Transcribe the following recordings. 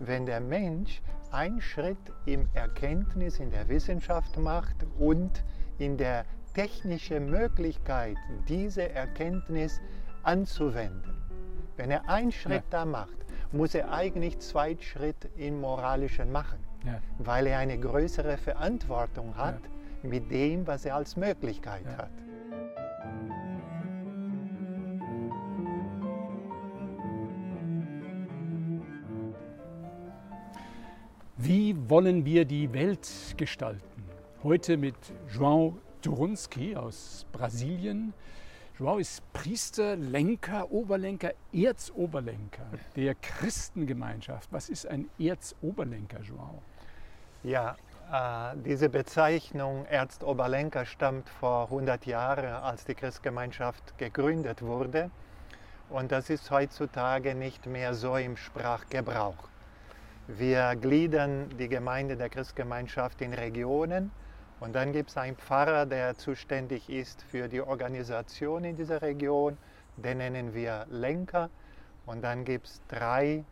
Wenn der Mensch einen Schritt im Erkenntnis, in der Wissenschaft macht und in der technischen Möglichkeit, diese Erkenntnis anzuwenden. Wenn er einen Schritt ja. da macht, muss er eigentlich zwei Schritte im Moralischen machen, ja. weil er eine größere Verantwortung hat ja. Mit dem, was er als Möglichkeit hat. Wie wollen wir die Welt gestalten? Heute mit João Turunski aus Brasilien. Joao ist Priester, Lenker, Oberlenker, Erzoberlenker der Christengemeinschaft. Was ist ein Erzoberlenker, Joao? Ja, diese Bezeichnung Erzoberlenker stammt vor 100 Jahren, als die Christgemeinschaft gegründet wurde. Und das ist heutzutage nicht mehr so im Sprachgebrauch. Wir gliedern die Gemeinde der Christgemeinschaft in Regionen und dann gibt es einen Pfarrer, der zuständig ist für die Organisation in dieser Region. Den nennen wir Lenker. Und dann gibt es drei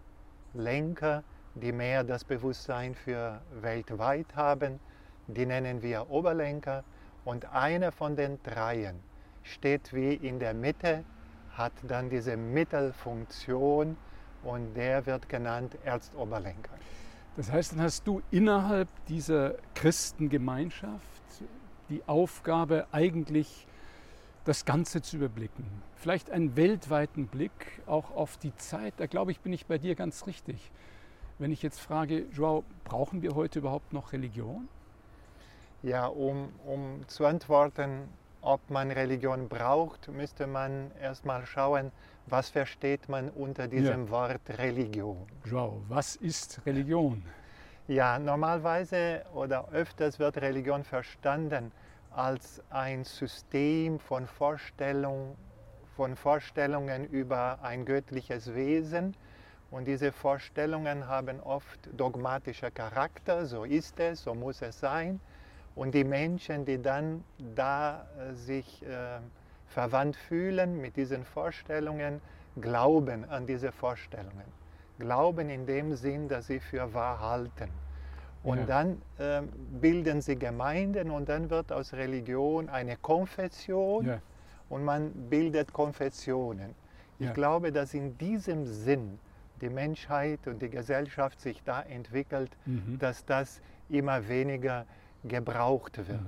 Lenker, die mehr das Bewusstsein für weltweit haben. Die nennen wir Oberlenker. Und einer von den dreien steht wie in der Mitte, hat dann diese Mittelfunktion und der wird genannt Erzoberlenker. Das heißt, dann hast du innerhalb dieser Christengemeinschaft die Aufgabe, eigentlich das Ganze zu überblicken. Vielleicht einen weltweiten Blick auch auf die Zeit. Da glaube ich, bin ich bei dir ganz richtig. Wenn ich jetzt frage, Joao, brauchen wir heute überhaupt noch Religion? Ja, um, um zu antworten, ob man Religion braucht, müsste man erstmal schauen, was versteht man unter diesem ja. Wort Religion. Joao, was ist Religion? Ja, normalerweise oder öfters wird Religion verstanden als ein System von, Vorstellung, von Vorstellungen über ein göttliches Wesen. Und diese Vorstellungen haben oft dogmatischer Charakter, so ist es, so muss es sein. Und die Menschen, die dann da äh, sich äh, verwandt fühlen mit diesen Vorstellungen, glauben an diese Vorstellungen. Glauben in dem Sinn, dass sie für wahr halten. Und ja. dann äh, bilden sie Gemeinden und dann wird aus Religion eine Konfession ja. und man bildet Konfessionen. Ich ja. glaube, dass in diesem Sinn die Menschheit und die Gesellschaft sich da entwickelt, mhm. dass das immer weniger gebraucht wird.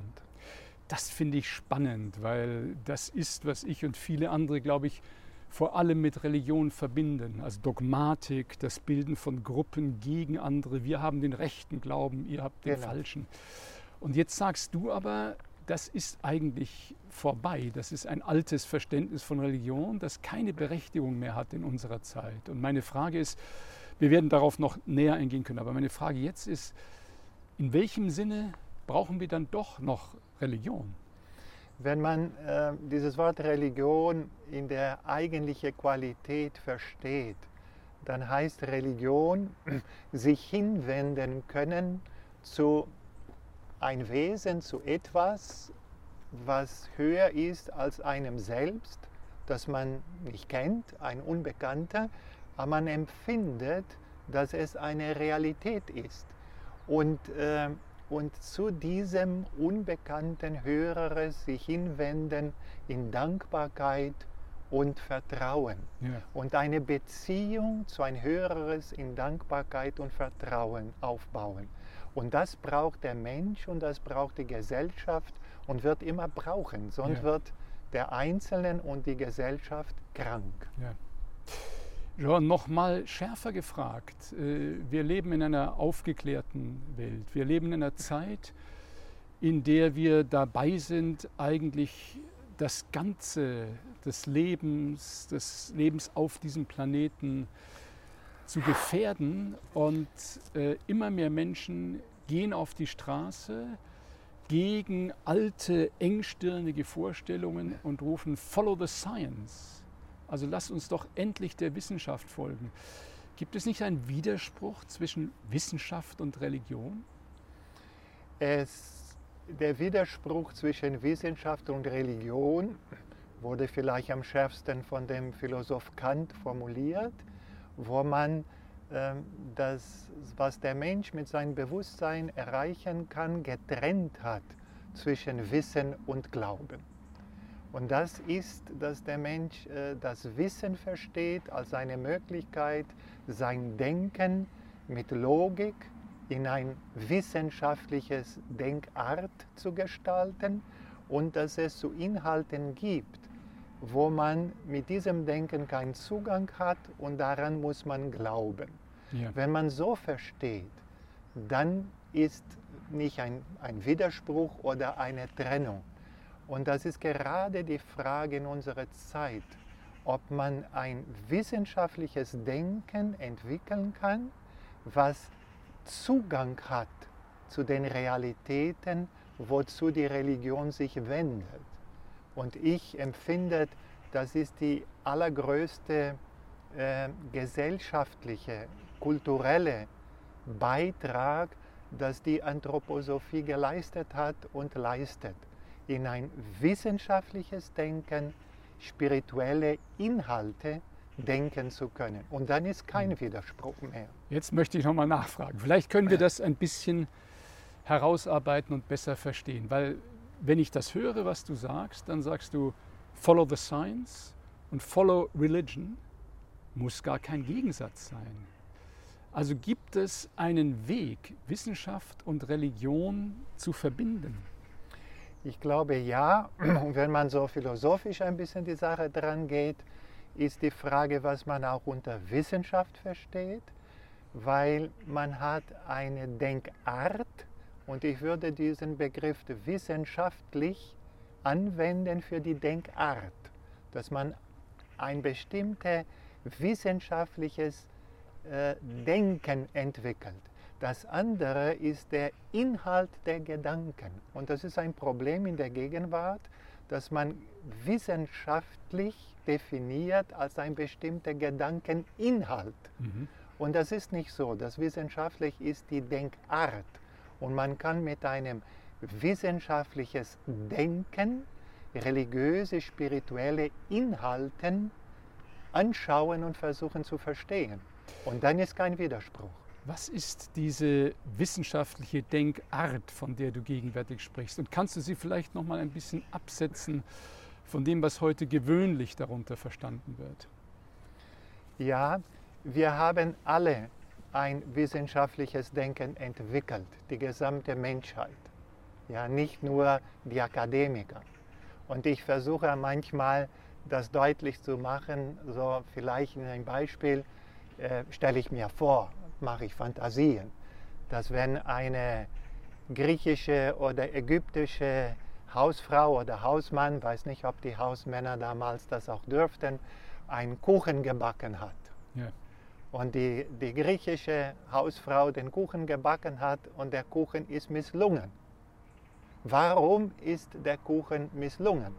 Das finde ich spannend, weil das ist, was ich und viele andere, glaube ich, vor allem mit Religion verbinden. Also Dogmatik, das Bilden von Gruppen gegen andere. Wir haben den rechten Glauben, ihr habt den genau. falschen. Und jetzt sagst du aber, das ist eigentlich vorbei. Das ist ein altes Verständnis von Religion, das keine Berechtigung mehr hat in unserer Zeit. Und meine Frage ist, wir werden darauf noch näher eingehen können, aber meine Frage jetzt ist, in welchem Sinne brauchen wir dann doch noch Religion? Wenn man äh, dieses Wort Religion in der eigentlichen Qualität versteht, dann heißt Religion sich hinwenden können zu ein Wesen, zu etwas, was höher ist als einem selbst, das man nicht kennt, ein Unbekannter, aber man empfindet, dass es eine Realität ist. Und äh, und zu diesem unbekannten Höheres sich hinwenden in Dankbarkeit und Vertrauen. Ja. Und eine Beziehung zu ein Höheres in Dankbarkeit und Vertrauen aufbauen. Und das braucht der Mensch und das braucht die Gesellschaft und wird immer brauchen, sonst ja. wird der Einzelne und die Gesellschaft krank. Ja. Ja, nochmal schärfer gefragt. Äh, wir leben in einer aufgeklärten Welt. Wir leben in einer Zeit, in der wir dabei sind, eigentlich das Ganze des Lebens, des Lebens auf diesem Planeten zu gefährden. Und äh, immer mehr Menschen gehen auf die Straße gegen alte, engstirnige Vorstellungen und rufen Follow the Science. Also lasst uns doch endlich der Wissenschaft folgen. Gibt es nicht einen Widerspruch zwischen Wissenschaft und Religion? Es der Widerspruch zwischen Wissenschaft und Religion wurde vielleicht am schärfsten von dem Philosoph Kant formuliert, wo man ähm, das, was der Mensch mit seinem Bewusstsein erreichen kann, getrennt hat zwischen Wissen und Glauben. Und das ist, dass der Mensch äh, das Wissen versteht als eine Möglichkeit, sein Denken mit Logik in ein wissenschaftliches Denkart zu gestalten und dass es zu Inhalten gibt, wo man mit diesem Denken keinen Zugang hat und daran muss man glauben. Ja. Wenn man so versteht, dann ist nicht ein, ein Widerspruch oder eine Trennung. Und das ist gerade die Frage in unserer Zeit, ob man ein wissenschaftliches Denken entwickeln kann, was Zugang hat zu den Realitäten, wozu die Religion sich wendet. Und ich empfinde, das ist die allergrößte äh, gesellschaftliche, kulturelle Beitrag, das die Anthroposophie geleistet hat und leistet, in ein wissenschaftliches Denken, spirituelle Inhalte denken zu können. Und dann ist kein hm. Widerspruch mehr. Jetzt möchte ich nochmal nachfragen. Vielleicht können wir das ein bisschen herausarbeiten und besser verstehen, weil wenn ich das höre, was du sagst, dann sagst du, follow the science und follow religion muss gar kein Gegensatz sein. Also gibt es einen Weg, Wissenschaft und Religion zu verbinden? Ich glaube ja. Und wenn man so philosophisch ein bisschen die Sache dran geht, ist die Frage, was man auch unter Wissenschaft versteht, weil man hat eine Denkart und ich würde diesen Begriff wissenschaftlich anwenden für die Denkart, dass man ein bestimmtes wissenschaftliches äh, Denken entwickelt. Das andere ist der Inhalt der Gedanken. Und das ist ein Problem in der Gegenwart, dass man wissenschaftlich definiert als ein bestimmter Gedankeninhalt. Mhm. Und das ist nicht so. Das wissenschaftlich ist die Denkart. Und man kann mit einem wissenschaftliches Denken religiöse, spirituelle Inhalten anschauen und versuchen zu verstehen. Und dann ist kein Widerspruch. Was ist diese wissenschaftliche Denkart, von der du gegenwärtig sprichst? Und kannst du sie vielleicht noch mal ein bisschen absetzen von dem, was heute gewöhnlich darunter verstanden wird? Ja, wir haben alle ein wissenschaftliches Denken entwickelt, die gesamte Menschheit. Ja, nicht nur die Akademiker. Und ich versuche manchmal, das deutlich zu machen, so vielleicht in ein Beispiel äh, stelle ich mir vor, mache ich Fantasien, dass wenn eine griechische oder ägyptische Hausfrau oder Hausmann, weiß nicht, ob die Hausmänner damals das auch dürften, einen Kuchen gebacken hat. Und die, die griechische Hausfrau den Kuchen gebacken hat und der Kuchen ist misslungen. Warum ist der Kuchen misslungen?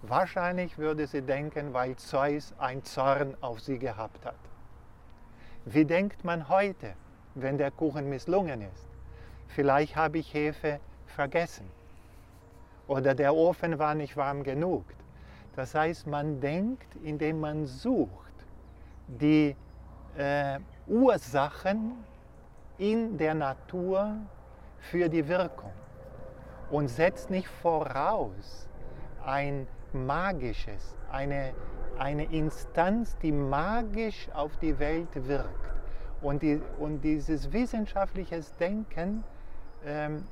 Wahrscheinlich würde sie denken, weil Zeus ein Zorn auf sie gehabt hat. Wie denkt man heute, wenn der Kuchen misslungen ist? Vielleicht habe ich Hefe vergessen oder der Ofen war nicht warm genug. Das heißt, man denkt, indem man sucht, die äh, Ursachen in der Natur für die Wirkung und setzt nicht voraus ein magisches, eine eine Instanz, die magisch auf die Welt wirkt. Und, die, und dieses wissenschaftliche Denken ähm,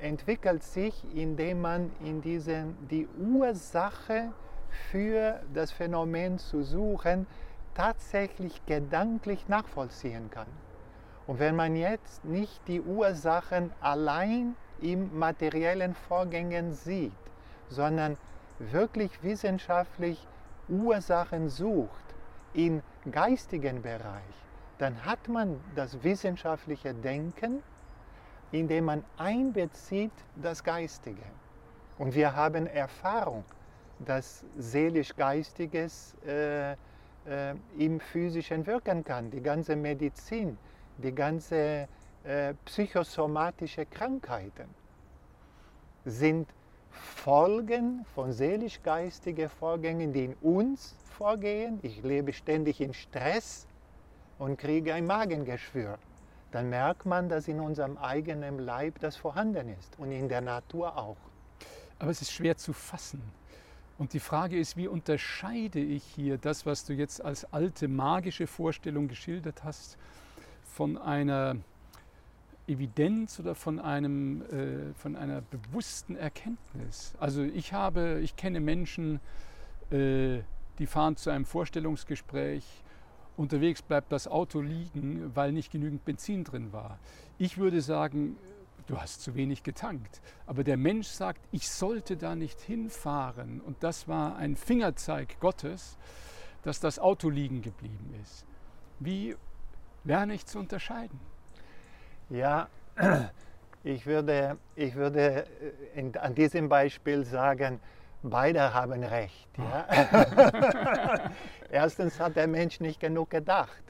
entwickelt sich, indem man in diesem, die Ursache für das Phänomen zu suchen, tatsächlich gedanklich nachvollziehen kann. Und wenn man jetzt nicht die Ursachen allein im materiellen Vorgängen sieht, sondern wirklich wissenschaftlich Ursachen sucht im geistigen Bereich, dann hat man das wissenschaftliche Denken, indem man einbezieht das Geistige. Und wir haben Erfahrung, dass seelisch-geistiges äh, äh, im physischen wirken kann. Die ganze Medizin, die ganze äh, psychosomatische Krankheiten. sind Folgen von seelisch-geistigen Vorgängen, die in uns vorgehen. Ich lebe ständig in Stress und kriege ein Magengeschwür. Dann merkt man, dass in unserem eigenen Leib das vorhanden ist und in der Natur auch. Aber es ist schwer zu fassen. Und die Frage ist, wie unterscheide ich hier das, was du jetzt als alte magische Vorstellung geschildert hast, von einer Evidenz oder von, einem, äh, von einer bewussten Erkenntnis? Also ich habe, ich kenne Menschen, äh, die fahren zu einem Vorstellungsgespräch, unterwegs bleibt das Auto liegen, weil nicht genügend Benzin drin war. Ich würde sagen, du hast zu wenig getankt. Aber der Mensch sagt, ich sollte da nicht hinfahren. Und das war ein Fingerzeig Gottes, dass das Auto liegen geblieben ist. Wie lerne ich zu unterscheiden? Ja, ich würde, ich würde äh, in, an diesem Beispiel sagen, beide haben recht. Ja? Erstens hat der Mensch nicht genug gedacht,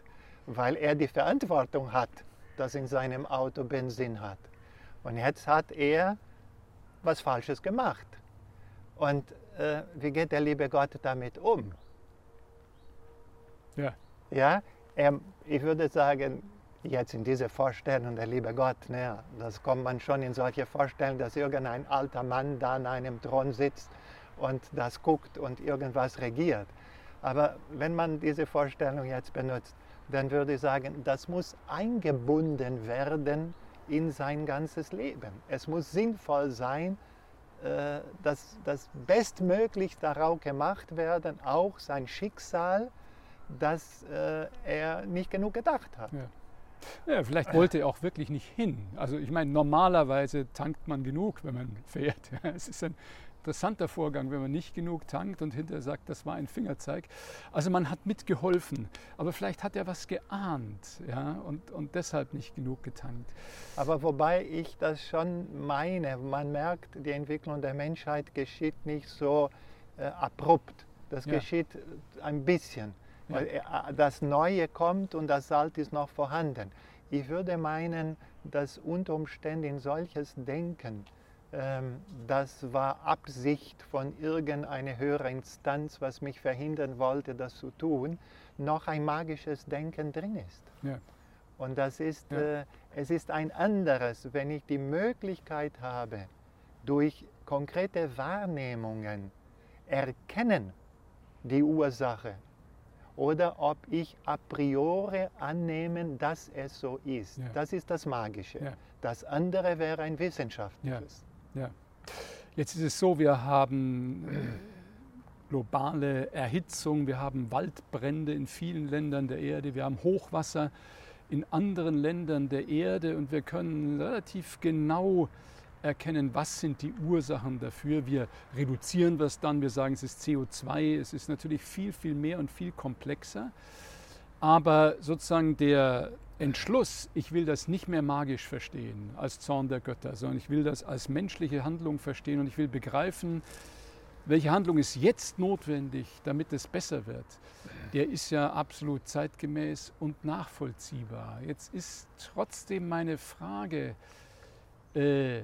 weil er die Verantwortung hat, dass in seinem Auto Benzin hat. Und jetzt hat er was Falsches gemacht. Und äh, wie geht der liebe Gott damit um? Ja. Ja, er, ich würde sagen, jetzt in diese Vorstellung, der liebe Gott, ne, das kommt man schon in solche Vorstellungen, dass irgendein alter Mann da an einem Thron sitzt und das guckt und irgendwas regiert. Aber wenn man diese Vorstellung jetzt benutzt, dann würde ich sagen, das muss eingebunden werden in sein ganzes Leben. Es muss sinnvoll sein, äh, dass das bestmöglich darauf gemacht werden, auch sein Schicksal, dass äh, er nicht genug gedacht hat. Ja. ja. vielleicht wollte er auch wirklich nicht hin. Also ich meine, normalerweise tankt man genug, wenn man fährt. es ist ein interessanter Vorgang, wenn man nicht genug tankt und hinterher sagt, das war ein Fingerzeig. Also man hat mitgeholfen, aber vielleicht hat er was geahnt ja, und, und deshalb nicht genug getankt. Aber wobei ich das schon meine, man merkt, die Entwicklung der Menschheit geschieht nicht so äh, abrupt. Das ja. geschieht ein bisschen. Ja. Weil äh, das Neue kommt und das Alte ist noch vorhanden. Ich würde meinen, dass unter Umständen solches Denken das war Absicht von irgendeiner höheren Instanz, was mich verhindern wollte, das zu tun, noch ein magisches Denken drin ist. Ja. Und das ist, ja. äh, es ist ein anderes, wenn ich die Möglichkeit habe, durch konkrete Wahrnehmungen erkennen die Ursache oder ob ich a priori annehmen, dass es so ist. Ja. Das ist das Magische. Das andere wäre ein wissenschaftliches. Ja. Jetzt ist es so, wir haben äh, globale Erhitzung, wir haben Waldbrände in vielen Ländern der Erde, wir haben Hochwasser in anderen Ländern der Erde und wir können relativ genau erkennen, was sind die Ursachen dafür. Wir reduzieren das dann, wir sagen, es ist CO2, es ist natürlich viel, viel mehr und viel komplexer. Aber sozusagen der Entschluss, ich will das nicht mehr magisch verstehen als Zorn der Götter, sondern ich will das als menschliche Handlung verstehen und ich will begreifen, welche Handlung ist jetzt notwendig, damit es besser wird, der ist ja absolut zeitgemäß und nachvollziehbar. Jetzt ist trotzdem meine Frage, äh,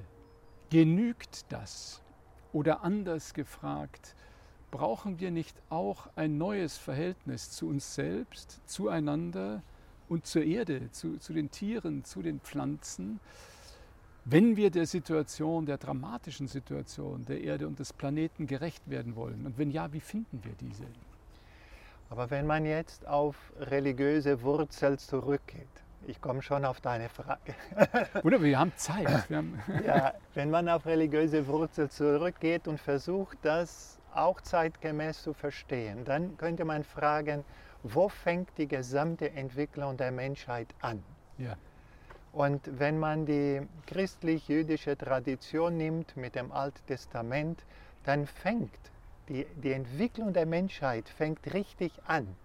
genügt das? Oder anders gefragt, brauchen wir nicht auch ein neues Verhältnis zu uns selbst, zueinander, und zur Erde, zu, zu den Tieren, zu den Pflanzen, wenn wir der Situation, der dramatischen Situation der Erde und des Planeten gerecht werden wollen? Und wenn ja, wie finden wir diese? Aber wenn man jetzt auf religiöse Wurzeln zurückgeht, ich komme schon auf deine Frage. Oder wir haben Zeit. Wir haben ja, wenn man auf religiöse Wurzeln zurückgeht und versucht, das auch zeitgemäß zu verstehen, dann könnte man fragen, wo fängt die gesamte Entwicklung der Menschheit an? Ja. Und wenn man die christlich-jüdische Tradition nimmt mit dem Alten Testament, dann fängt die, die Entwicklung der Menschheit fängt richtig an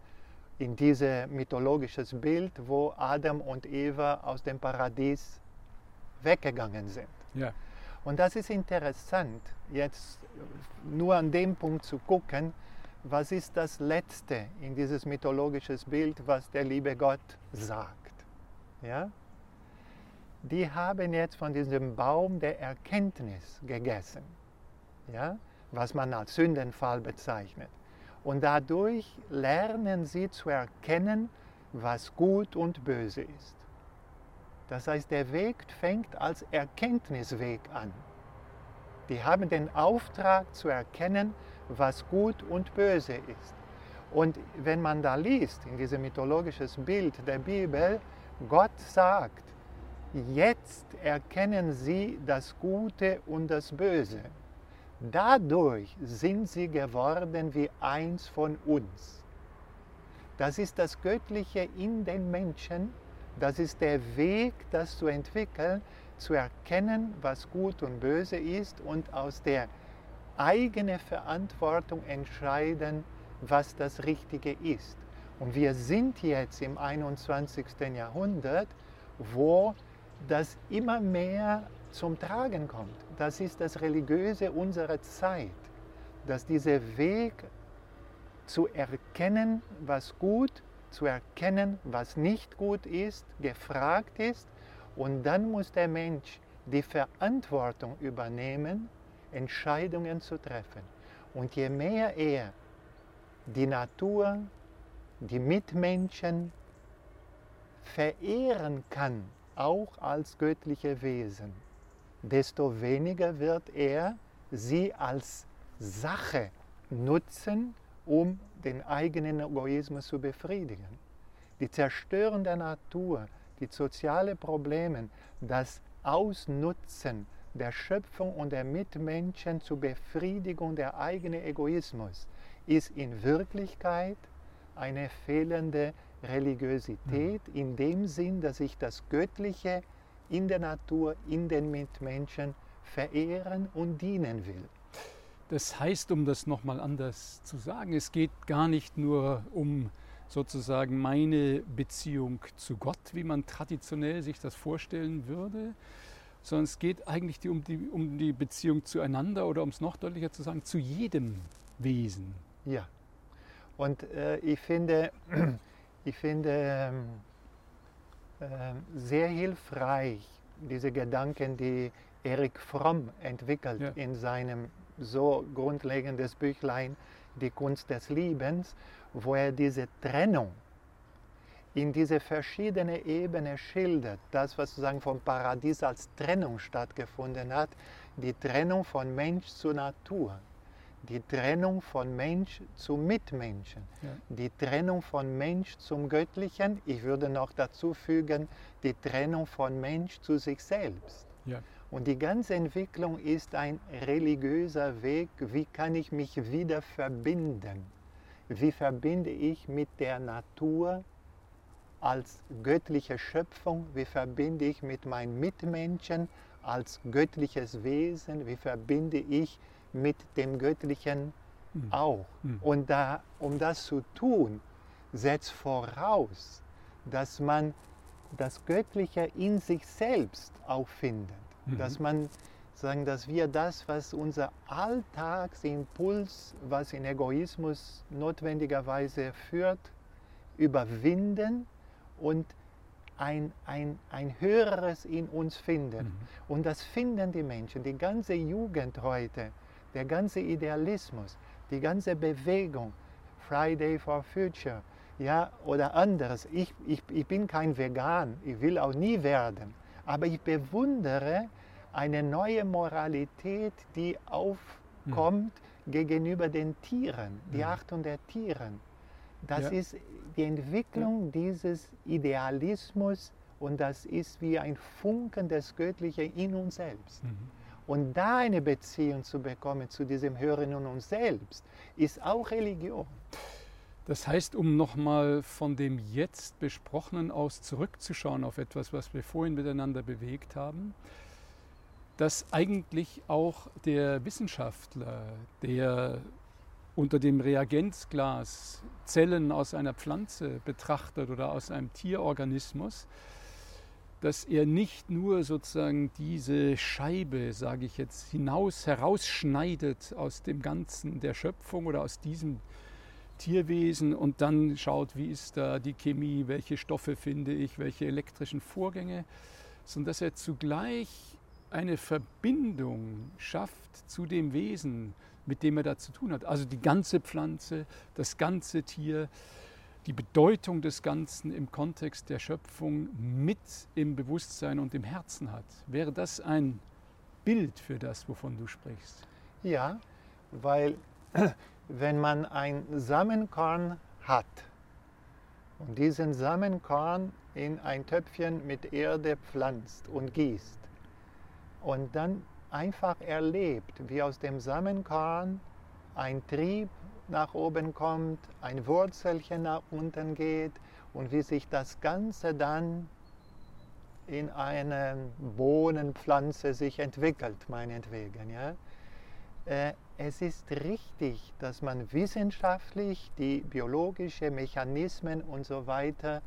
in dieses mythologisches Bild, wo Adam und Eva aus dem Paradies weggegangen sind. Ja. Und das ist interessant, jetzt nur an dem Punkt zu gucken, was ist das Letzte in dieses mythologisches Bild, was der liebe Gott sagt. Ja? die haben jetzt von diesem Baum der Erkenntnis gegessen, ja? was man als Sündenfall bezeichnet. Und dadurch lernen sie zu erkennen, was gut und böse ist. Das heißt, der Weg fängt als Erkenntnisweg an. Die haben den Auftrag zu erkennen, was gut und böse ist. Und wenn man da liest, in diesem mythologischen Bild der Bibel, Gott sagt, jetzt erkennen sie das Gute und das Böse. Dadurch sind sie geworden wie eins von uns. Das ist das Göttliche in den Menschen. Das ist der Weg, das zu entwickeln, zu erkennen, was gut und böse ist und aus der eigenen Verantwortung entscheiden, was das Richtige ist. Und wir sind jetzt im 21. Jahrhundert, wo das immer mehr zum Tragen kommt. Das ist das Religiöse unserer Zeit, dass dieser Weg zu erkennen, was gut, zu erkennen, was nicht gut ist, gefragt ist. Und dann muss der Mensch die Verantwortung übernehmen, Entscheidungen zu treffen. Und je mehr er die Natur, die Mitmenschen verehren kann, auch als göttliche Wesen, desto weniger wird er sie als Sache nutzen, um den eigenen Egoismus zu befriedigen. Die Zerstörung der Natur, die sozialen Probleme, das Ausnutzen der Schöpfung und der Mitmenschen zur Befriedigung der eigenen Egoismus ist in Wirklichkeit eine fehlende Religiosität mhm. in dem Sinn, dass ich das Göttliche in der Natur, in den Mitmenschen verehren und dienen will. Das heißt, um das nochmal anders zu sagen, es geht gar nicht nur um sozusagen meine Beziehung zu Gott, wie man traditionell sich das vorstellen würde, sondern es geht eigentlich um die, um die Beziehung zueinander oder um es noch deutlicher zu sagen, zu jedem Wesen. Ja. Und äh, ich finde, ich finde ähm, äh, sehr hilfreich diese Gedanken, die Erik Fromm entwickelt ja. in seinem so grundlegendes Büchlein Die Kunst des Liebens, wo er diese Trennung in diese verschiedenen Ebenen schildert. Das, was sozusagen vom Paradies als Trennung stattgefunden hat, die Trennung von Mensch zu Natur die Trennung von Mensch zu Mitmenschen, ja. die Trennung von Mensch zum Göttlichen. Ich würde noch dazu fügen, die Trennung von Mensch zu sich selbst. Ja. Und die ganze Entwicklung ist ein religiöser Weg. Wie kann ich mich wieder verbinden? Wie verbinde ich mit der Natur als göttliche Schöpfung? Wie verbinde ich mit meinen Mitmenschen als göttliches Wesen? Wie verbinde ich mit dem Göttlichen mhm. auch. Mhm. Und da, um das zu tun, setzt voraus, dass man das Göttliche in sich selbst auch findet. Mhm. Dass man sagen, dass wir das, was unser Alltagsimpuls, was in Egoismus notwendigerweise führt, überwinden und ein, ein, ein höheres in uns finden. Mhm. Und das finden die Menschen, die ganze Jugend heute der ganze Idealismus, die ganze Bewegung, Friday for Future, ja, oder anderes. Ich, ich, ich bin kein Vegan, ich will auch nie werden, aber ich bewundere eine neue Moralität, die aufkommt hm. gegenüber den Tieren, die hm. Achtung der Tieren. Das ja. ist die Entwicklung dieses Idealismus und das ist wie ein Funken des Göttlichen in uns selbst. Mhm. Und da eine Beziehung zu bekommen zu diesem Hören und uns selbst, ist auch Religion. Das heißt, um nochmal von dem jetzt Besprochenen aus zurückzuschauen auf etwas, was wir vorhin miteinander bewegt haben, dass eigentlich auch der Wissenschaftler, der unter dem Reagenzglas Zellen aus einer Pflanze betrachtet oder aus einem Tierorganismus, dass er nicht nur sozusagen diese Scheibe, sage ich jetzt, hinaus herausschneidet aus dem Ganzen der Schöpfung oder aus diesem Tierwesen und dann schaut, wie ist da die Chemie, welche Stoffe finde ich, welche elektrischen Vorgänge, sondern dass er zugleich eine Verbindung schafft zu dem Wesen, mit dem er da zu tun hat. Also die ganze Pflanze, das ganze Tier, die Bedeutung des Ganzen im Kontext der Schöpfung mit im Bewusstsein und im Herzen hat. Wäre das ein Bild für das, wovon du sprichst? Ja, weil wenn man ein Samenkorn hat und diesen Samenkorn in ein Töpfchen mit Erde pflanzt und gießt und dann einfach erlebt, wie aus dem Samenkorn ein Trieb nach oben kommt, ein Wurzelchen nach unten geht und wie sich das Ganze dann in eine Bohnenpflanze sich entwickelt, meinetwegen. Ja? Äh, es ist richtig, dass man wissenschaftlich die biologischen Mechanismen und so weiter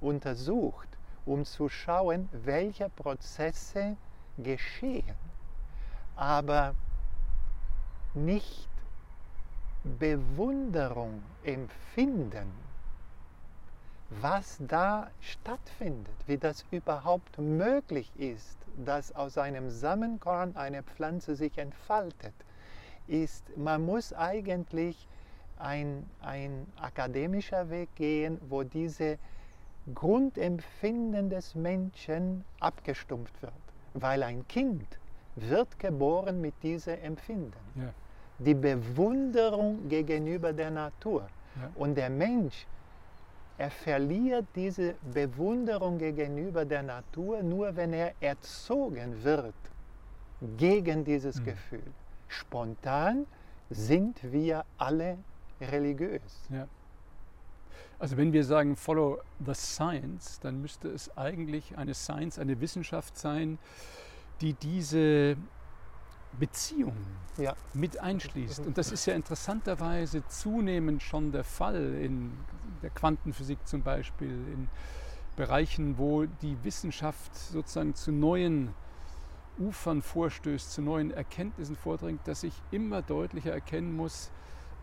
untersucht, um zu schauen, welche Prozesse geschehen, aber nicht Bewunderung empfinden, was da stattfindet, wie das überhaupt möglich ist, dass aus einem Samenkorn eine Pflanze sich entfaltet, ist, man muss eigentlich ein, ein akademischer Weg gehen, wo diese Grundempfinden des Menschen abgestumpft wird. Weil ein Kind wird geboren mit diesem Empfinden. Ja. Die Bewunderung gegenüber der Natur. Ja. Und der Mensch, er verliert diese Bewunderung gegenüber der Natur nur, wenn er erzogen wird gegen dieses mhm. Gefühl. Spontan sind wir alle religiös. Ja. Also wenn wir sagen Follow the Science, dann müsste es eigentlich eine Science, eine Wissenschaft sein, die diese Beziehung ja. mit einschließt. Und das ist ja interessanterweise zunehmend schon der Fall in der Quantenphysik zum Beispiel, in Bereichen, wo die Wissenschaft sozusagen zu neuen Ufern vorstößt, zu neuen Erkenntnissen vordringt, dass ich immer deutlicher erkennen muss,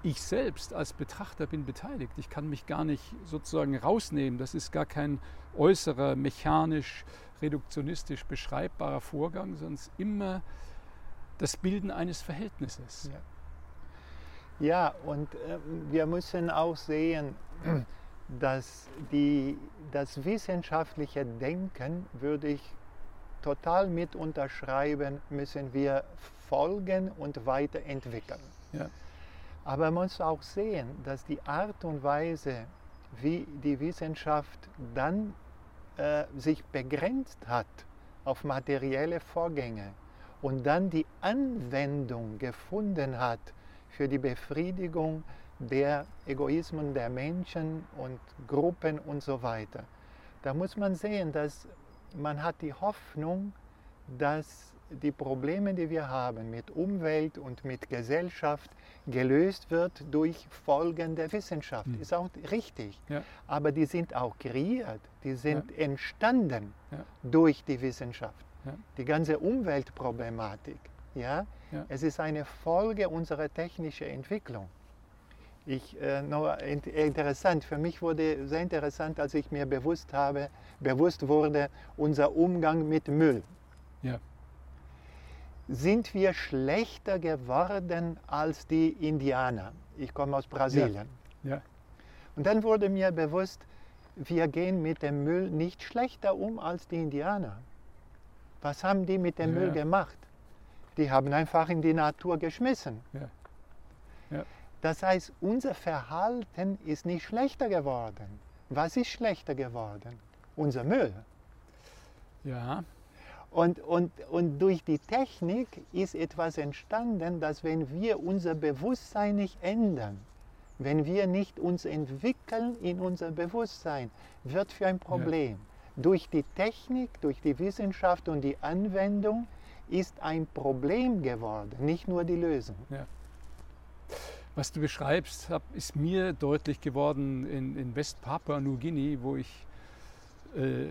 ich selbst als Betrachter bin beteiligt. Ich kann mich gar nicht sozusagen rausnehmen. Das ist gar kein äußerer, mechanisch, reduktionistisch beschreibbarer Vorgang, sondern immer das Bilden eines Verhältnisses. Ja, ja und äh, wir müssen auch sehen, dass die, das wissenschaftliche Denken, würde ich total mit unterschreiben, müssen wir folgen und weiterentwickeln. Ja. Aber man muss auch sehen, dass die Art und Weise, wie die Wissenschaft dann äh, sich begrenzt hat auf materielle Vorgänge und dann die Anwendung gefunden hat für die Befriedigung der Egoismen der Menschen und Gruppen und so weiter. Da muss man sehen, dass man hat die Hoffnung, dass die Probleme, die wir haben mit Umwelt und mit Gesellschaft, gelöst wird durch folgende Wissenschaft. Mhm. Ist auch richtig. Ja. Aber die sind auch kreiert, die sind ja. entstanden ja. durch die Wissenschaft. Die ganze Umweltproblematik, ja? es ist eine Folge unserer technischen Entwicklung. Ich, äh, noch interessant, für mich wurde sehr interessant, als ich mir bewusst habe, bewusst wurde, unser Umgang mit Müll. Ja sind wir schlechter geworden als die Indianer. Ich komme aus Brasilien. Ja. ja. Und dann wurde mir bewusst, wir gehen mit dem Müll nicht schlechter um als die Indianer. Was haben die mit dem ja. Müll gemacht? Die haben einfach in die Natur geschmissen. Ja. Ja. Das heißt, unser Verhalten ist nicht schlechter geworden. Was ist schlechter geworden? Unser Müll. Ja. Und, und, und durch die Technik ist etwas entstanden, dass wenn wir unser Bewusstsein nicht ändern, wenn wir nicht uns entwickeln in unser Bewusstsein, wird für ein Problem. Ja. Durch die Technik, durch die Wissenschaft und die Anwendung ist ein Problem geworden, nicht nur die Lösung. Ja. Was du beschreibst, ist mir deutlich geworden in, in West-Papua-New-Guinea, wo ich äh,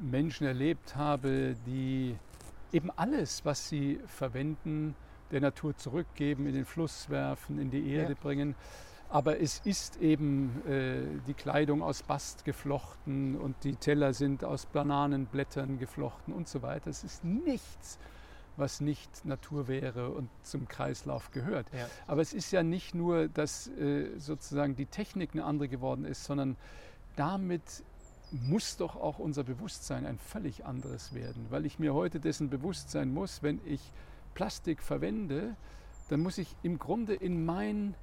Menschen erlebt habe, die eben alles, was sie verwenden, der Natur zurückgeben, in den Fluss werfen, in die Erde ja. bringen. Aber es ist eben äh, die Kleidung aus Bast geflochten und die Teller sind aus Bananenblättern geflochten und so weiter. Es ist nichts, was nicht Natur wäre und zum Kreislauf gehört. Ja. Aber es ist ja nicht nur, dass äh, sozusagen die Technik eine andere geworden ist, sondern damit muss doch auch unser Bewusstsein ein völlig anderes werden, weil ich mir heute dessen bewusst sein muss, wenn ich Plastik verwende, dann muss ich im Grunde in mein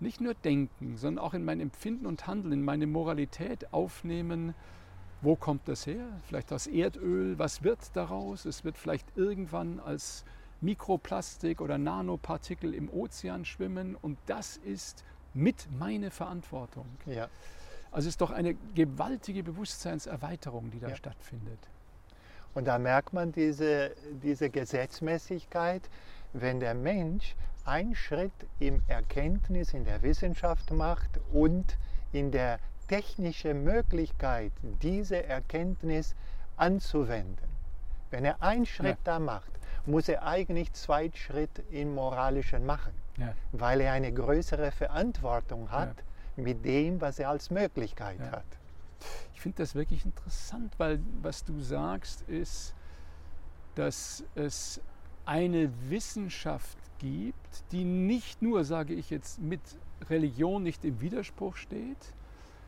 nicht nur Denken, sondern auch in mein Empfinden und Handeln, in meine Moralität aufnehmen, wo kommt das her? Vielleicht aus Erdöl, was wird daraus? Es wird vielleicht irgendwann als Mikroplastik oder Nanopartikel im Ozean schwimmen und das ist mit meine Verantwortung. Ja. Also es ist doch eine gewaltige Bewusstseinserweiterung, die da Ja. stattfindet. Und da merkt man diese, diese Gesetzmäßigkeit, wenn der Mensch einen Schritt im Erkenntnis, in der Wissenschaft macht und in der technischen Möglichkeit, diese Erkenntnis anzuwenden. Wenn er einen Schritt da macht, muss er eigentlich zwei Schritte im Moralischen machen, Ja. weil er eine größere Verantwortung hat mit dem, was er als Möglichkeit Ja. hat. Ich finde das wirklich interessant, weil was du sagst, ist, dass es eine Wissenschaft gibt, die nicht nur, sage ich jetzt, mit Religion nicht im Widerspruch steht,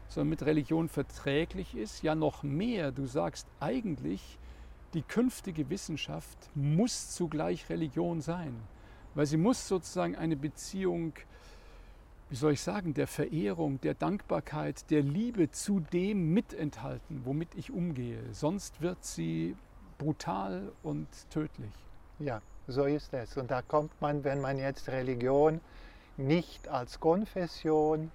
sondern mit Religion verträglich ist. Ja, noch mehr, du sagst eigentlich, die künftige Wissenschaft muss zugleich Religion sein, weil sie muss sozusagen eine Beziehung wie soll ich sagen, der Verehrung, der Dankbarkeit, der Liebe zu dem mit enthalten, womit ich umgehe. Sonst wird sie brutal und tödlich. Ja, so ist es. Und da kommt man, wenn man jetzt Religion nicht als Konfession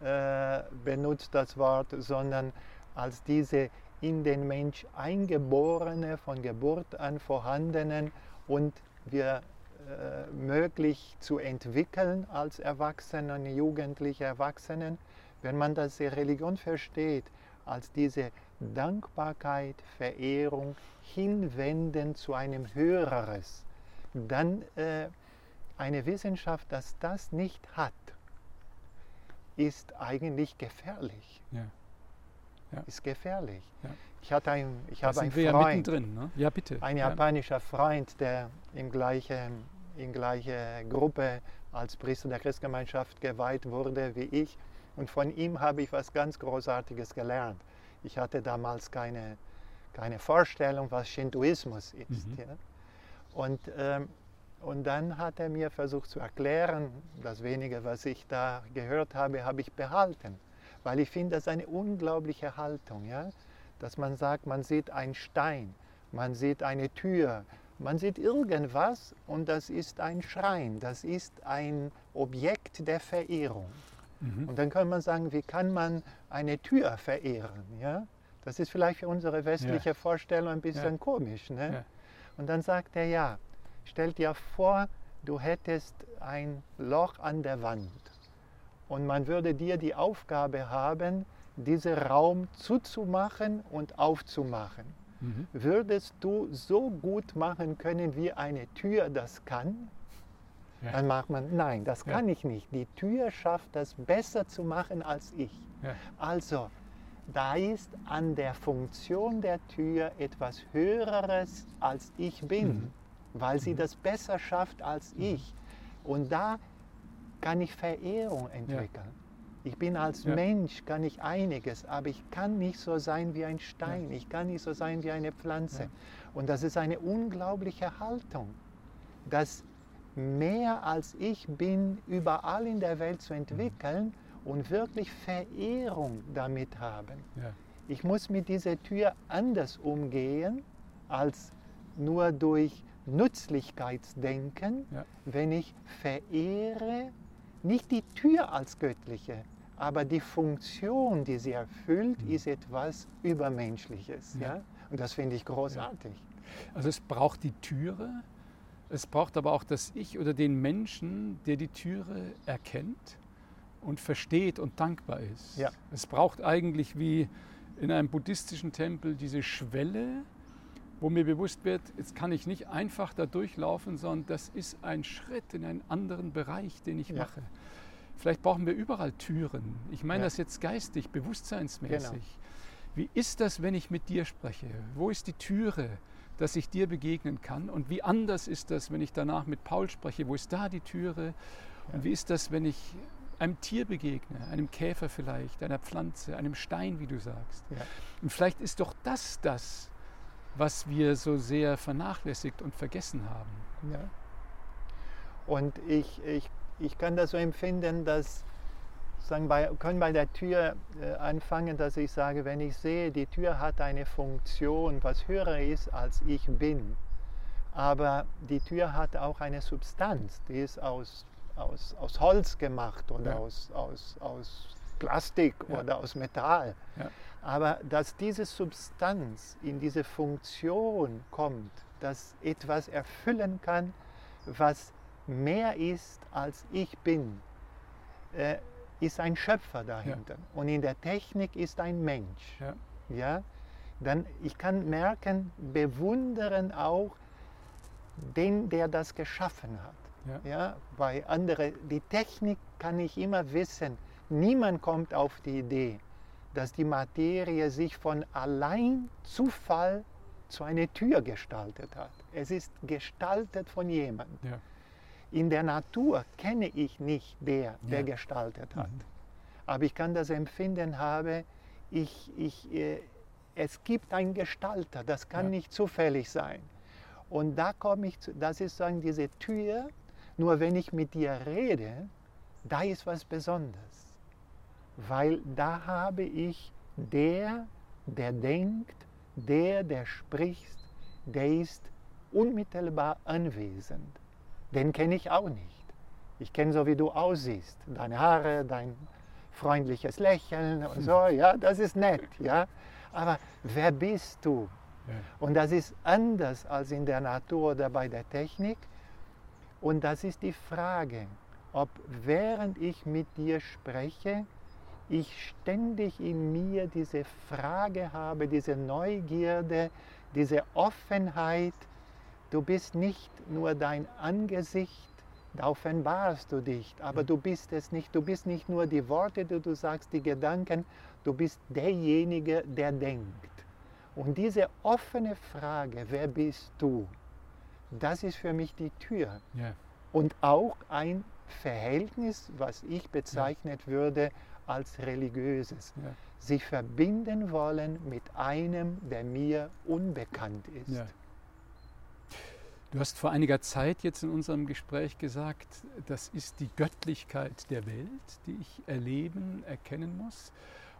äh, benutzt, das Wort, sondern als diese in den Mensch eingeborene, von Geburt an vorhandenen und wir äh, möglich zu entwickeln als Erwachsenen, Jugendliche, Erwachsenen, wenn man das die Religion versteht, als diese Dankbarkeit, Verehrung, Hinwenden zu einem Höheres, dann äh, eine Wissenschaft, das das nicht hat, ist eigentlich gefährlich. Ja. Ja. Ist gefährlich. Ja. Ich, hatte ein, ich habe einen wir ja Freund, mittendrin. Ne? Ja, bitte. ein ja. japanischer Freund, der in gleiche, in gleiche Gruppe als Priester der Christgemeinschaft geweiht wurde wie ich. Und von ihm habe ich was ganz Großartiges gelernt. Ich hatte damals keine, keine Vorstellung, was Shintoismus ist. Mhm. Ja? Und, ähm, und dann hat er mir versucht zu erklären, das wenige, was ich da gehört habe, habe ich behalten. Weil ich finde, das ist eine unglaubliche Haltung, ja? Dass man sagt, man sieht einen Stein, man sieht eine Tür, man sieht irgendwas und das ist ein Schrein, das ist ein Objekt der Verehrung. Mhm. Und dann kann man sagen, wie kann man eine Tür verehren? Ja? Das ist vielleicht für unsere westliche Vorstellung ein bisschen Ja. komisch. Ne? Ja. Und dann sagt er, ja, stell dir vor, du hättest ein Loch an der Wand und man würde dir die Aufgabe haben, diesen Raum zuzumachen und aufzumachen. Mhm. Würdest du so gut machen können, wie eine Tür das kann? Ja. Dann macht man, nein, das Ja. kann ich nicht. Die Tür schafft das besser zu machen als ich. Ja. Also, da ist an der Funktion der Tür etwas Höheres als ich bin, Mhm. weil sie das besser schafft als ich. Und da kann ich Verehrung entwickeln. Ich bin als Ja. Mensch, kann ich einiges, aber ich kann nicht so sein wie ein Stein, ich kann nicht so sein wie eine Pflanze. Ja. Und das ist eine unglaubliche Haltung, das mehr als ich bin überall in der Welt zu entwickeln und wirklich Verehrung damit haben. Ja. Ich muss mit dieser Tür anders umgehen als nur durch Nützlichkeitsdenken, Ja. wenn ich verehre nicht die Tür als göttliche, aber die Funktion, die sie erfüllt, ist etwas Übermenschliches. Ja. Ja. Und das finde ich großartig. Also es braucht die Türe, es braucht aber auch das Ich oder den Menschen, der die Türe erkennt und versteht und dankbar ist. Ja. Es braucht eigentlich wie in einem buddhistischen Tempel diese Schwelle, wo mir bewusst wird, jetzt kann ich nicht einfach da durchlaufen, sondern das ist ein Schritt in einen anderen Bereich, den ich Ja. mache. Vielleicht brauchen wir überall Türen. Ich meine Ja. das jetzt geistig, bewusstseinsmäßig. Genau. Wie ist das, wenn ich mit dir spreche? Wo ist die Türe, dass ich dir begegnen kann? Und wie anders ist das, wenn ich danach mit Paul spreche? Wo ist da die Türe? Und Ja. wie ist das, wenn ich einem Tier begegne, einem Käfer vielleicht, einer Pflanze, einem Stein, wie du sagst? Ja. Und vielleicht ist doch das das, was wir so sehr vernachlässigt und vergessen haben. Ja. Und ich, ich, ich kann das so empfinden, dass sagen, bei, können bei der Tür äh, anfangen, dass ich sage, wenn ich sehe, die Tür hat eine Funktion, was höher ist als ich bin, aber die Tür hat auch eine Substanz, die ist aus, aus, aus Holz gemacht oder Ja. aus, aus, aus Plastik Ja. oder aus Metall. Ja. Aber dass diese Substanz in diese Funktion kommt, dass etwas erfüllen kann, was mehr ist als ich bin, äh, ist ein Schöpfer dahinter. Und in der Technik ist ein Mensch. Ja. Ja? Dann ich kann merken, bewundern auch den, der das geschaffen hat. Ja. Ja, bei andere, die Technik kann ich immer wissen. Niemand kommt auf die Idee, dass die Materie sich von allein Zufall zu einer Tür gestaltet hat. Es ist gestaltet von jemandem. Ja. In der Natur kenne ich nicht der, der Ja. gestaltet hat. Mhm. Aber ich kann das Empfinden haben, ich, ich, äh, es gibt einen Gestalter, das kann Ja. nicht zufällig sein. Und da komme ich zu, das ist sagen, diese Tür, nur wenn ich mit dir rede, da ist was Besonderes. Weil da habe ich der, der denkt, der, der spricht, der ist unmittelbar anwesend. Den kenne ich auch nicht. Ich kenne so, wie du aussiehst. Deine Haare, dein freundliches Lächeln und so, ja, das ist nett, ja. Aber wer bist du? Ja. Und das ist anders als in der Natur oder bei der Technik. Und das ist die Frage, ob während ich mit dir spreche, ich ständig in mir diese Frage habe, diese Neugierde, diese Offenheit. Du bist nicht nur dein Angesicht, da offenbarst du dich, aber du bist es nicht. Du bist nicht nur die Worte, die du sagst, die Gedanken, du bist derjenige, der denkt. Und diese offene Frage, wer bist du, das ist für mich die Tür. Ja. Und auch ein Verhältnis, was ich bezeichnet würde als religiöses. Ja. Sich verbinden wollen mit einem, der mir unbekannt ist. Ja. Du hast vor einiger Zeit jetzt in unserem Gespräch gesagt, das ist die Göttlichkeit der Welt, die ich erleben, erkennen muss.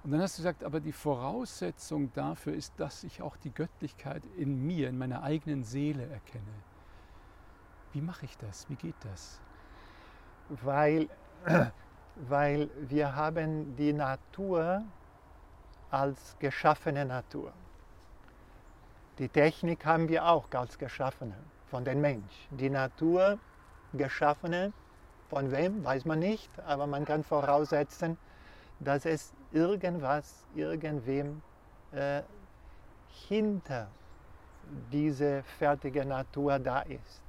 Und dann hast du gesagt, aber die Voraussetzung dafür ist, dass ich auch die Göttlichkeit in mir, in meiner eigenen Seele erkenne. Wie mache ich das? Wie geht das? Weil, weil wir haben die Natur als geschaffene Natur. Die Technik haben wir auch als geschaffene von den Mensch. Die Natur geschaffene von wem, weiß man nicht, aber man kann voraussetzen, dass es irgendwas, irgendwem äh, hinter diese fertige Natur da ist.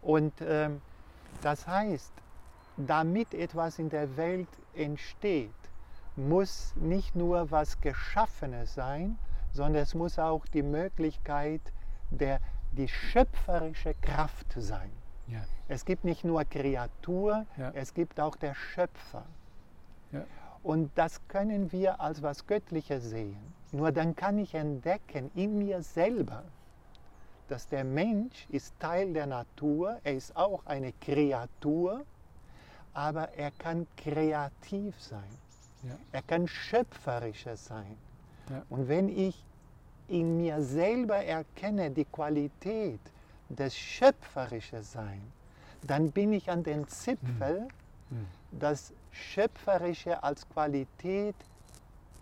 Und ähm, das heißt, damit etwas in der Welt entsteht, muss nicht nur was Geschaffenes sein, sondern es muss auch die Möglichkeit der die schöpferische Kraft sein. Ja. Es gibt nicht nur Kreatur, Ja. es gibt auch der Schöpfer. Ja. Und das können wir als was Göttliches sehen. Nur dann kann ich entdecken in mir selber, dass der Mensch ist Teil der Natur, er ist auch eine Kreatur, aber er kann kreativ sein, Ja. er kann schöpferischer sein. Ja. Und wenn ich in mir selber erkenne die Qualität des schöpferischen Sein, dann bin ich an den Zipfel, Mhm. das Schöpferische als Qualität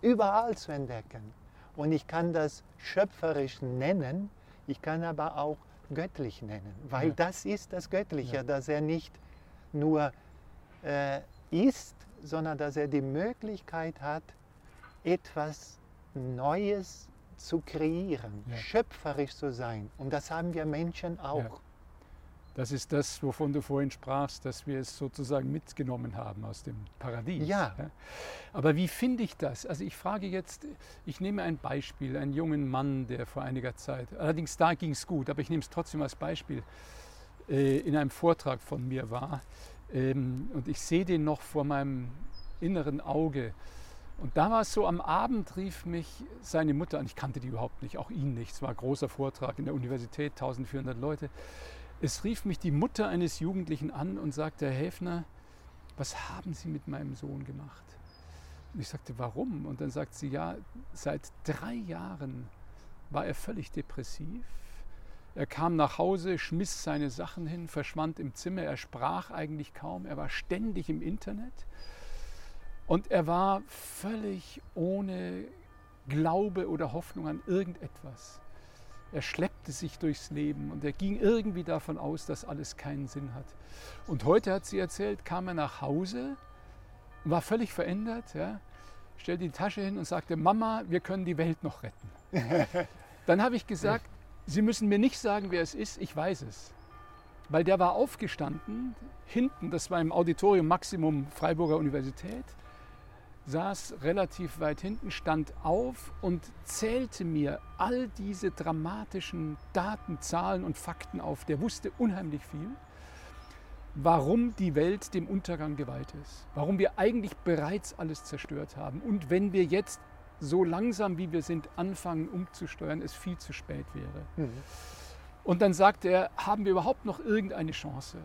überall zu entdecken. Und ich kann das schöpferisch nennen, ich kann aber auch göttlich nennen, weil Ja. das ist das Göttliche, dass er nicht nur äh, ist, sondern dass er die Möglichkeit hat, etwas Neues zu kreieren, Ja. schöpferisch zu sein. Und das haben wir Menschen auch. Das ist das, wovon du vorhin sprachst, dass wir es sozusagen mitgenommen haben aus dem Paradies. Ja. Aber wie finde ich das? Also ich frage jetzt, ich nehme ein Beispiel, einen jungen Mann, der vor einiger Zeit, allerdings da ging es gut, aber ich nehme es trotzdem als Beispiel, äh, in einem Vortrag von mir war. Ähm, und ich sehe den noch vor meinem inneren Auge. Und da war es so, am Abend rief mich seine Mutter an, ich kannte die überhaupt nicht, auch ihn nicht, es war ein großer Vortrag in der Universität, 1400 Leute. Es rief mich die Mutter eines Jugendlichen an und sagte, Herr Häfner, was haben Sie mit meinem Sohn gemacht? Und ich sagte, warum? Und dann sagt sie, ja, seit drei Jahren war er völlig depressiv. Er kam nach Hause, schmiss seine Sachen hin, verschwand im Zimmer, er sprach eigentlich kaum, er war ständig im Internet und er war völlig ohne Glaube oder Hoffnung an irgendetwas. Er schleppte sich durchs Leben und er ging irgendwie davon aus, dass alles keinen Sinn hat. Und heute hat sie erzählt, kam er nach Hause, war völlig verändert, ja, stellte die Tasche hin und sagte, Mama, wir können die Welt noch retten. Dann habe ich gesagt, Sie müssen mir nicht sagen, wer es ist, ich weiß es. Weil der war aufgestanden, hinten, das war im Auditorium Maximum Freiburger Universität, saß relativ weit hinten, stand auf und zählte mir all diese dramatischen Daten, Zahlen und Fakten auf. Der wusste unheimlich viel, warum die Welt dem Untergang geweiht ist, warum wir eigentlich bereits alles zerstört haben und wenn wir jetzt so langsam wie wir sind anfangen umzusteuern, es viel zu spät wäre. Mhm. Und dann sagte er, haben wir überhaupt noch irgendeine Chance?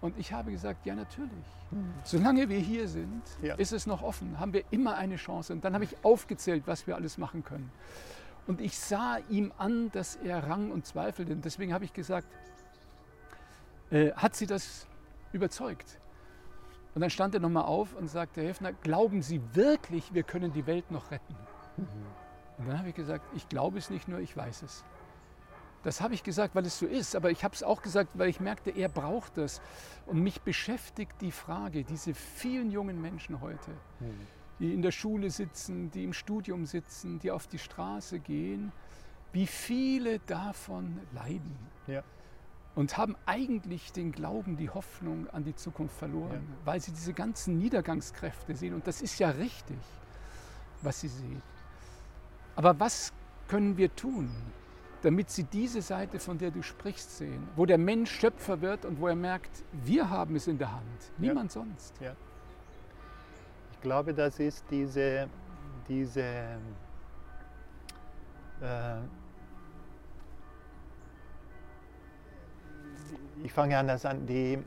Und ich habe gesagt, ja natürlich. Mhm. Solange wir hier sind, ja. ist es noch offen, haben wir immer eine Chance. Und dann habe ich aufgezählt, was wir alles machen können. Und ich sah ihm an, dass er rang und zweifelte. Und deswegen habe ich gesagt, äh, hat sie das überzeugt? Und dann stand er nochmal auf und sagte, Herr Hefner, glauben Sie wirklich, wir können die Welt noch retten? Mhm. Und dann habe ich gesagt, ich glaube es nicht nur, ich weiß es. Das habe ich gesagt, weil es so ist, aber ich habe es auch gesagt, weil ich merkte, er braucht das. Und mich beschäftigt die Frage, diese vielen jungen Menschen heute, mhm. die in der Schule sitzen, die im Studium sitzen, die auf die Straße gehen, wie viele davon leiden. Ja. Und haben eigentlich den Glauben, die Hoffnung an die Zukunft verloren, ja. weil sie diese ganzen Niedergangskräfte sehen. Und das ist ja richtig, was sie sehen. Aber was können wir tun? damit sie diese Seite, von der du sprichst, sehen, wo der Mensch Schöpfer wird und wo er merkt, wir haben es in der Hand, niemand ja. sonst. Ja. Ich glaube, das ist diese, diese äh, ich fange anders an, die,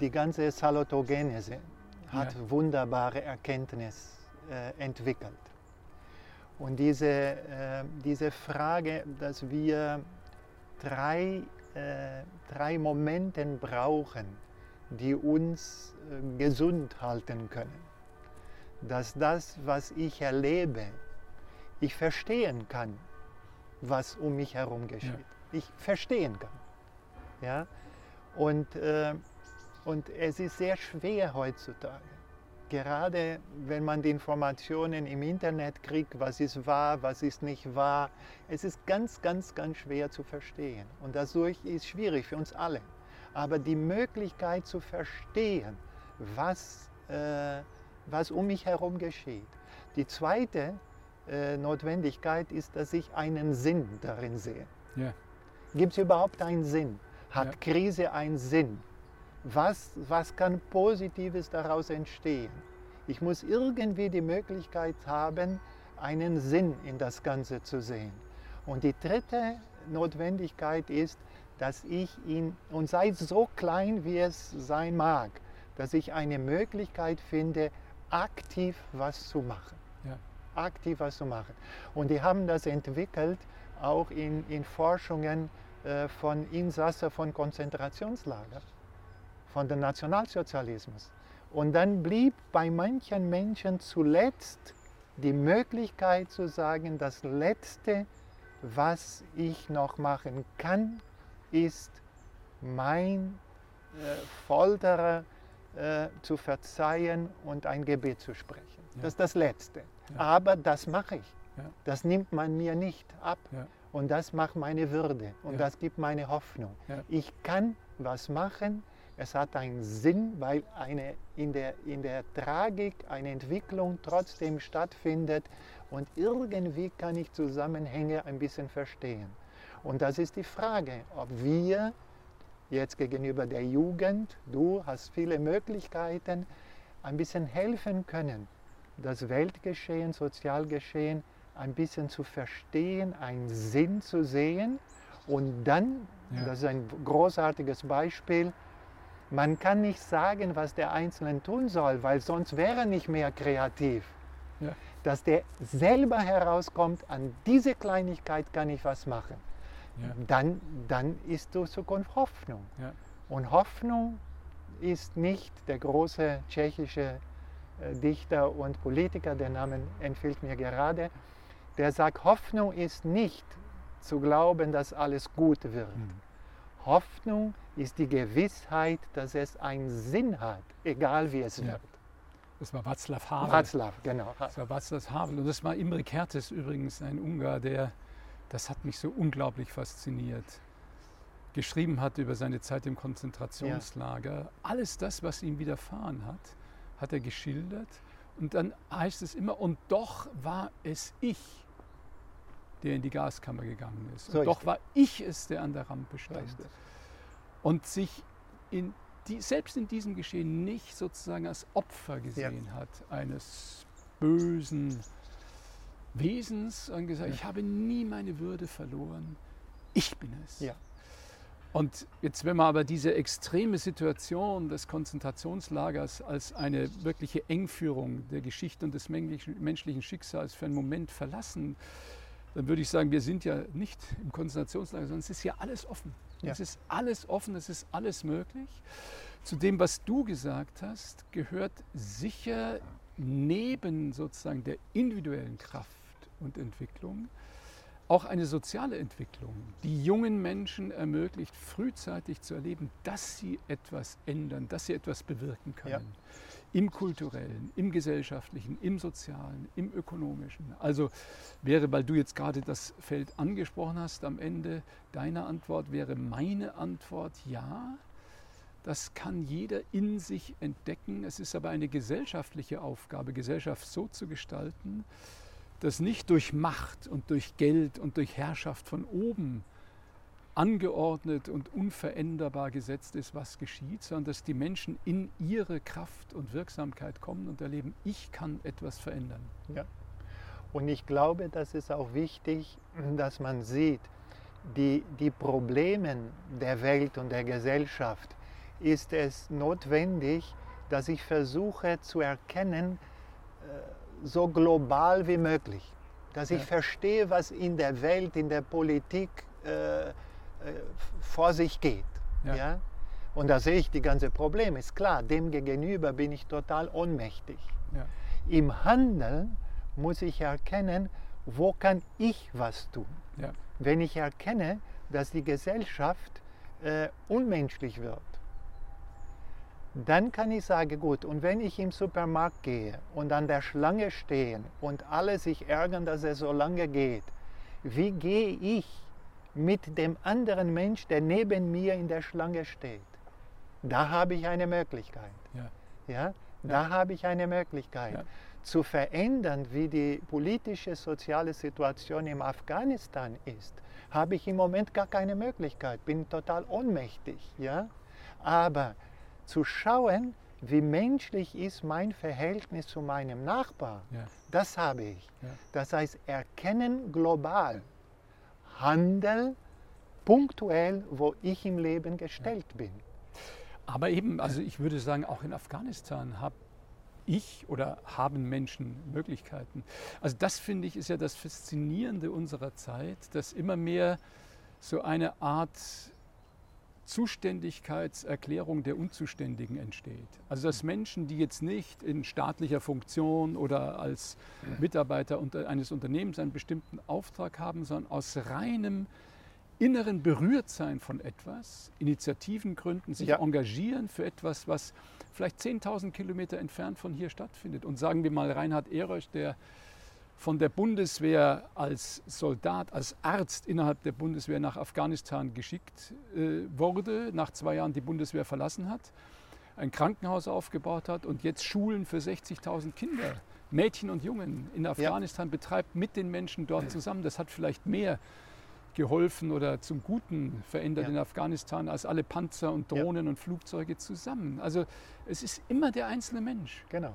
die ganze Salutogenese hat ja. wunderbare Erkenntnis äh, entwickelt. Und diese, äh, diese Frage, dass wir drei, äh, drei Momente brauchen, die uns äh, gesund halten können. Dass das, was ich erlebe, ich verstehen kann, was um mich herum geschieht. Ja. Ich verstehen kann. Ja? Und, äh, und es ist sehr schwer heutzutage gerade wenn man die Informationen im Internet kriegt, was ist wahr, was ist nicht wahr, es ist ganz, ganz, ganz schwer zu verstehen. Und dadurch ist schwierig für uns alle. Aber die Möglichkeit zu verstehen, was, äh, was um mich herum geschieht. Die zweite äh, Notwendigkeit ist, dass ich einen Sinn darin sehe. Ja. Gibt es überhaupt einen Sinn? Hat ja. Krise einen Sinn? Was, was kann Positives daraus entstehen? Ich muss irgendwie die Möglichkeit haben, einen Sinn in das Ganze zu sehen. Und die dritte Notwendigkeit ist, dass ich ihn, und sei so klein, wie es sein mag, dass ich eine Möglichkeit finde, aktiv was zu machen. Ja. Aktiv was zu machen. Und die haben das entwickelt, auch in, in Forschungen äh, von Insassen von Konzentrationslagern von dem Nationalsozialismus. Und dann blieb bei manchen Menschen zuletzt die Möglichkeit zu sagen, das Letzte, was ich noch machen kann, ist mein äh, Folterer äh, zu verzeihen und ein Gebet zu sprechen. Ja. Das ist das Letzte. Ja. Aber das mache ich. Ja. Das nimmt man mir nicht ab. Und das macht meine Würde und das gibt meine Hoffnung. Ich kann was machen. Es hat einen Sinn, weil eine, in, der, in der Tragik eine Entwicklung trotzdem stattfindet und irgendwie kann ich Zusammenhänge ein bisschen verstehen. Und das ist die Frage, ob wir jetzt gegenüber der Jugend, du hast viele Möglichkeiten, ein bisschen helfen können, das Weltgeschehen, Sozialgeschehen ein bisschen zu verstehen, einen Sinn zu sehen. Und dann, ja. das ist ein großartiges Beispiel, man kann nicht sagen, was der Einzelne tun soll, weil sonst wäre er nicht mehr kreativ. Ja. Dass der selber herauskommt, an diese Kleinigkeit kann ich was machen. Ja. Dann, dann ist die Zukunft Hoffnung. Und Hoffnung ist nicht der große tschechische äh, Dichter und Politiker, der Name empfiehlt mir gerade, der sagt, Hoffnung ist nicht zu glauben, dass alles gut wird. Mhm. Hoffnung ist die Gewissheit, dass es einen Sinn hat, egal wie es ja. wird. Das war Václav Havel. Václav, genau. Das war Václav Havel. Und das war Imre Kertész übrigens, ein Ungar, der, das hat mich so unglaublich fasziniert, geschrieben hat über seine Zeit im Konzentrationslager. Ja. Alles das, was ihm widerfahren hat, hat er geschildert. Und dann heißt es immer, und doch war es ich, der in die Gaskammer gegangen ist. So und doch war ich es, der an der Rampe stand. Und sich in die, selbst in diesem Geschehen nicht sozusagen als Opfer gesehen ja. hat eines bösen Wesens und gesagt, ja. ich habe nie meine Würde verloren, ich bin es. Ja. Und jetzt, wenn man aber diese extreme Situation des Konzentrationslagers als eine wirkliche Engführung der Geschichte und des menschlichen Schicksals für einen Moment verlassen, dann würde ich sagen, wir sind ja nicht im Konzentrationslager, sondern es ist ja alles offen. Ja. Es ist alles offen, es ist alles möglich. Zu dem, was du gesagt hast, gehört sicher neben sozusagen der individuellen Kraft und Entwicklung auch eine soziale Entwicklung, die jungen Menschen ermöglicht, frühzeitig zu erleben, dass sie etwas ändern, dass sie etwas bewirken können. Ja. Im kulturellen, im gesellschaftlichen, im sozialen, im ökonomischen. Also wäre, weil du jetzt gerade das Feld angesprochen hast, am Ende deiner Antwort wäre meine Antwort ja. Das kann jeder in sich entdecken. Es ist aber eine gesellschaftliche Aufgabe, Gesellschaft so zu gestalten, dass nicht durch Macht und durch Geld und durch Herrschaft von oben angeordnet und unveränderbar gesetzt ist, was geschieht, sondern dass die Menschen in ihre Kraft und Wirksamkeit kommen und erleben, ich kann etwas verändern. Ja. Und ich glaube, das ist auch wichtig, dass man sieht, die, die Probleme der Welt und der Gesellschaft ist es notwendig, dass ich versuche zu erkennen, äh, so global wie möglich. Dass ich verstehe, was in der Welt, in der Politik äh, vor sich geht. Ja. ja. Und da sehe ich die ganze Probleme. Ist klar, dem gegenüber bin ich total ohnmächtig. Ja. Im Handeln muss ich erkennen, wo kann ich was tun. Ja. Wenn ich erkenne, dass die Gesellschaft äh, unmenschlich wird, dann kann ich sagen, gut, und wenn ich im Supermarkt gehe und an der Schlange stehe und alle sich ärgern, dass es so lange geht, wie gehe ich mit dem anderen Mensch, der neben mir in der Schlange steht? Da habe ich eine Möglichkeit. Ja. ja? Da ja. habe ich eine Möglichkeit. Ja. Zu verändern, wie die politische, soziale Situation in Afghanistan ist, habe ich im Moment gar keine Möglichkeit. Bin total ohnmächtig. Ja? Aber zu schauen, wie menschlich ist mein Verhältnis zu meinem Nachbar. Ja. Das habe ich. Das heißt, erkennen global, Handel punktuell, wo ich im Leben gestellt bin. Aber eben, also ich würde sagen, auch in Afghanistan habe ich oder haben Menschen Möglichkeiten. Also das finde ich ist ja das Faszinierende unserer Zeit, dass immer mehr so eine Art Zuständigkeitserklärung der Unzuständigen entsteht. Also dass Menschen, die jetzt nicht in staatlicher Funktion oder als Mitarbeiter eines Unternehmens einen bestimmten Auftrag haben, sondern aus reinem inneren Berührtsein von etwas, Initiativen gründen, sich ja. engagieren für etwas, was vielleicht 10.000 Kilometer entfernt von hier stattfindet. Und sagen wir mal Reinhard Ehrösch, der von der Bundeswehr als Soldat, als Arzt innerhalb der Bundeswehr nach Afghanistan geschickt äh, wurde, nach zwei Jahren die Bundeswehr verlassen hat, ein Krankenhaus aufgebaut hat und jetzt Schulen für 60.000 Kinder, Mädchen und Jungen in Afghanistan ja. betreibt mit den Menschen dort zusammen. Das hat vielleicht mehr geholfen oder zum Guten verändert ja. in Afghanistan als alle Panzer und Drohnen ja. und Flugzeuge zusammen. Also es ist immer der einzelne Mensch. Genau.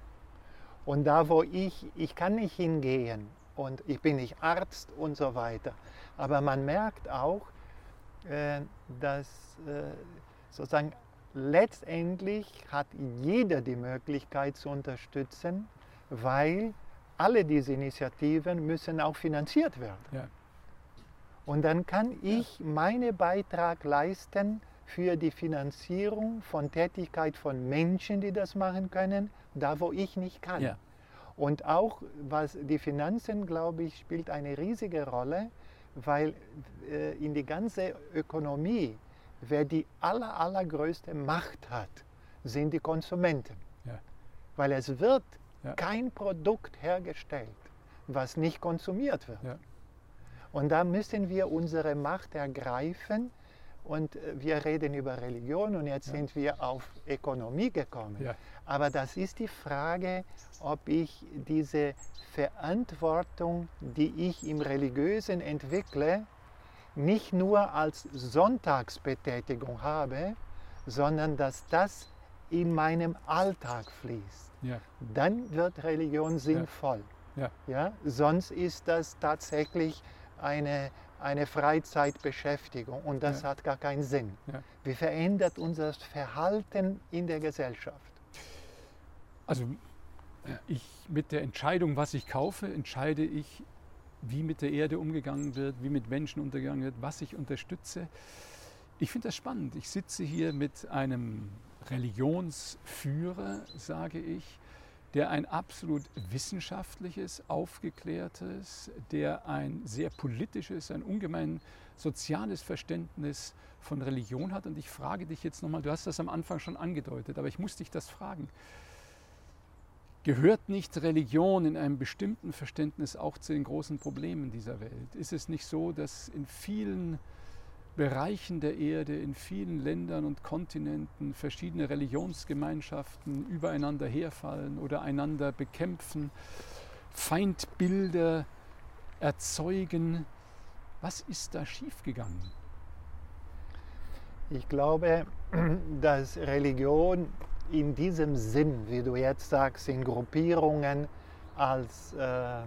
Und da, wo ich, ich kann nicht hingehen und ich bin nicht Arzt und so weiter, aber man merkt auch, äh, dass äh, sozusagen letztendlich hat jeder die Möglichkeit zu unterstützen, weil alle diese Initiativen müssen auch finanziert werden. Ja. Und dann kann ich meinen Beitrag leisten für die Finanzierung von Tätigkeit von Menschen, die das machen können, da wo ich nicht kann. Ja. Und auch was die Finanzen, glaube ich, spielt eine riesige Rolle, weil äh, in die ganze Ökonomie, wer die aller, allergrößte Macht hat, sind die Konsumenten. Ja. Weil es wird ja. kein Produkt hergestellt, was nicht konsumiert wird. Ja. Und da müssen wir unsere Macht ergreifen. Und äh, wir reden über Religion und jetzt ja. sind wir auf Ökonomie gekommen. Ja. Aber das ist die Frage, ob ich diese Verantwortung, die ich im Religiösen entwickle, nicht nur als Sonntagsbetätigung habe, sondern dass das in meinem Alltag fließt. Ja. Dann wird Religion sinnvoll. Ja. Ja. Sonst ist das tatsächlich eine, eine Freizeitbeschäftigung und das ja. hat gar keinen Sinn. Ja. Wie verändert unser Verhalten in der Gesellschaft? Also ich mit der Entscheidung, was ich kaufe, entscheide ich, wie mit der Erde umgegangen wird, wie mit Menschen umgegangen wird, was ich unterstütze. Ich finde das spannend. Ich sitze hier mit einem Religionsführer, sage ich, der ein absolut wissenschaftliches, aufgeklärtes, der ein sehr politisches, ein ungemein soziales Verständnis von Religion hat. Und ich frage dich jetzt nochmal, du hast das am Anfang schon angedeutet, aber ich muss dich das fragen. Gehört nicht Religion in einem bestimmten Verständnis auch zu den großen Problemen dieser Welt? Ist es nicht so, dass in vielen Bereichen der Erde, in vielen Ländern und Kontinenten verschiedene Religionsgemeinschaften übereinander herfallen oder einander bekämpfen, Feindbilder erzeugen. Was ist da schiefgegangen? Ich glaube, dass Religion in diesem Sinn, wie du jetzt sagst, in Gruppierungen als äh,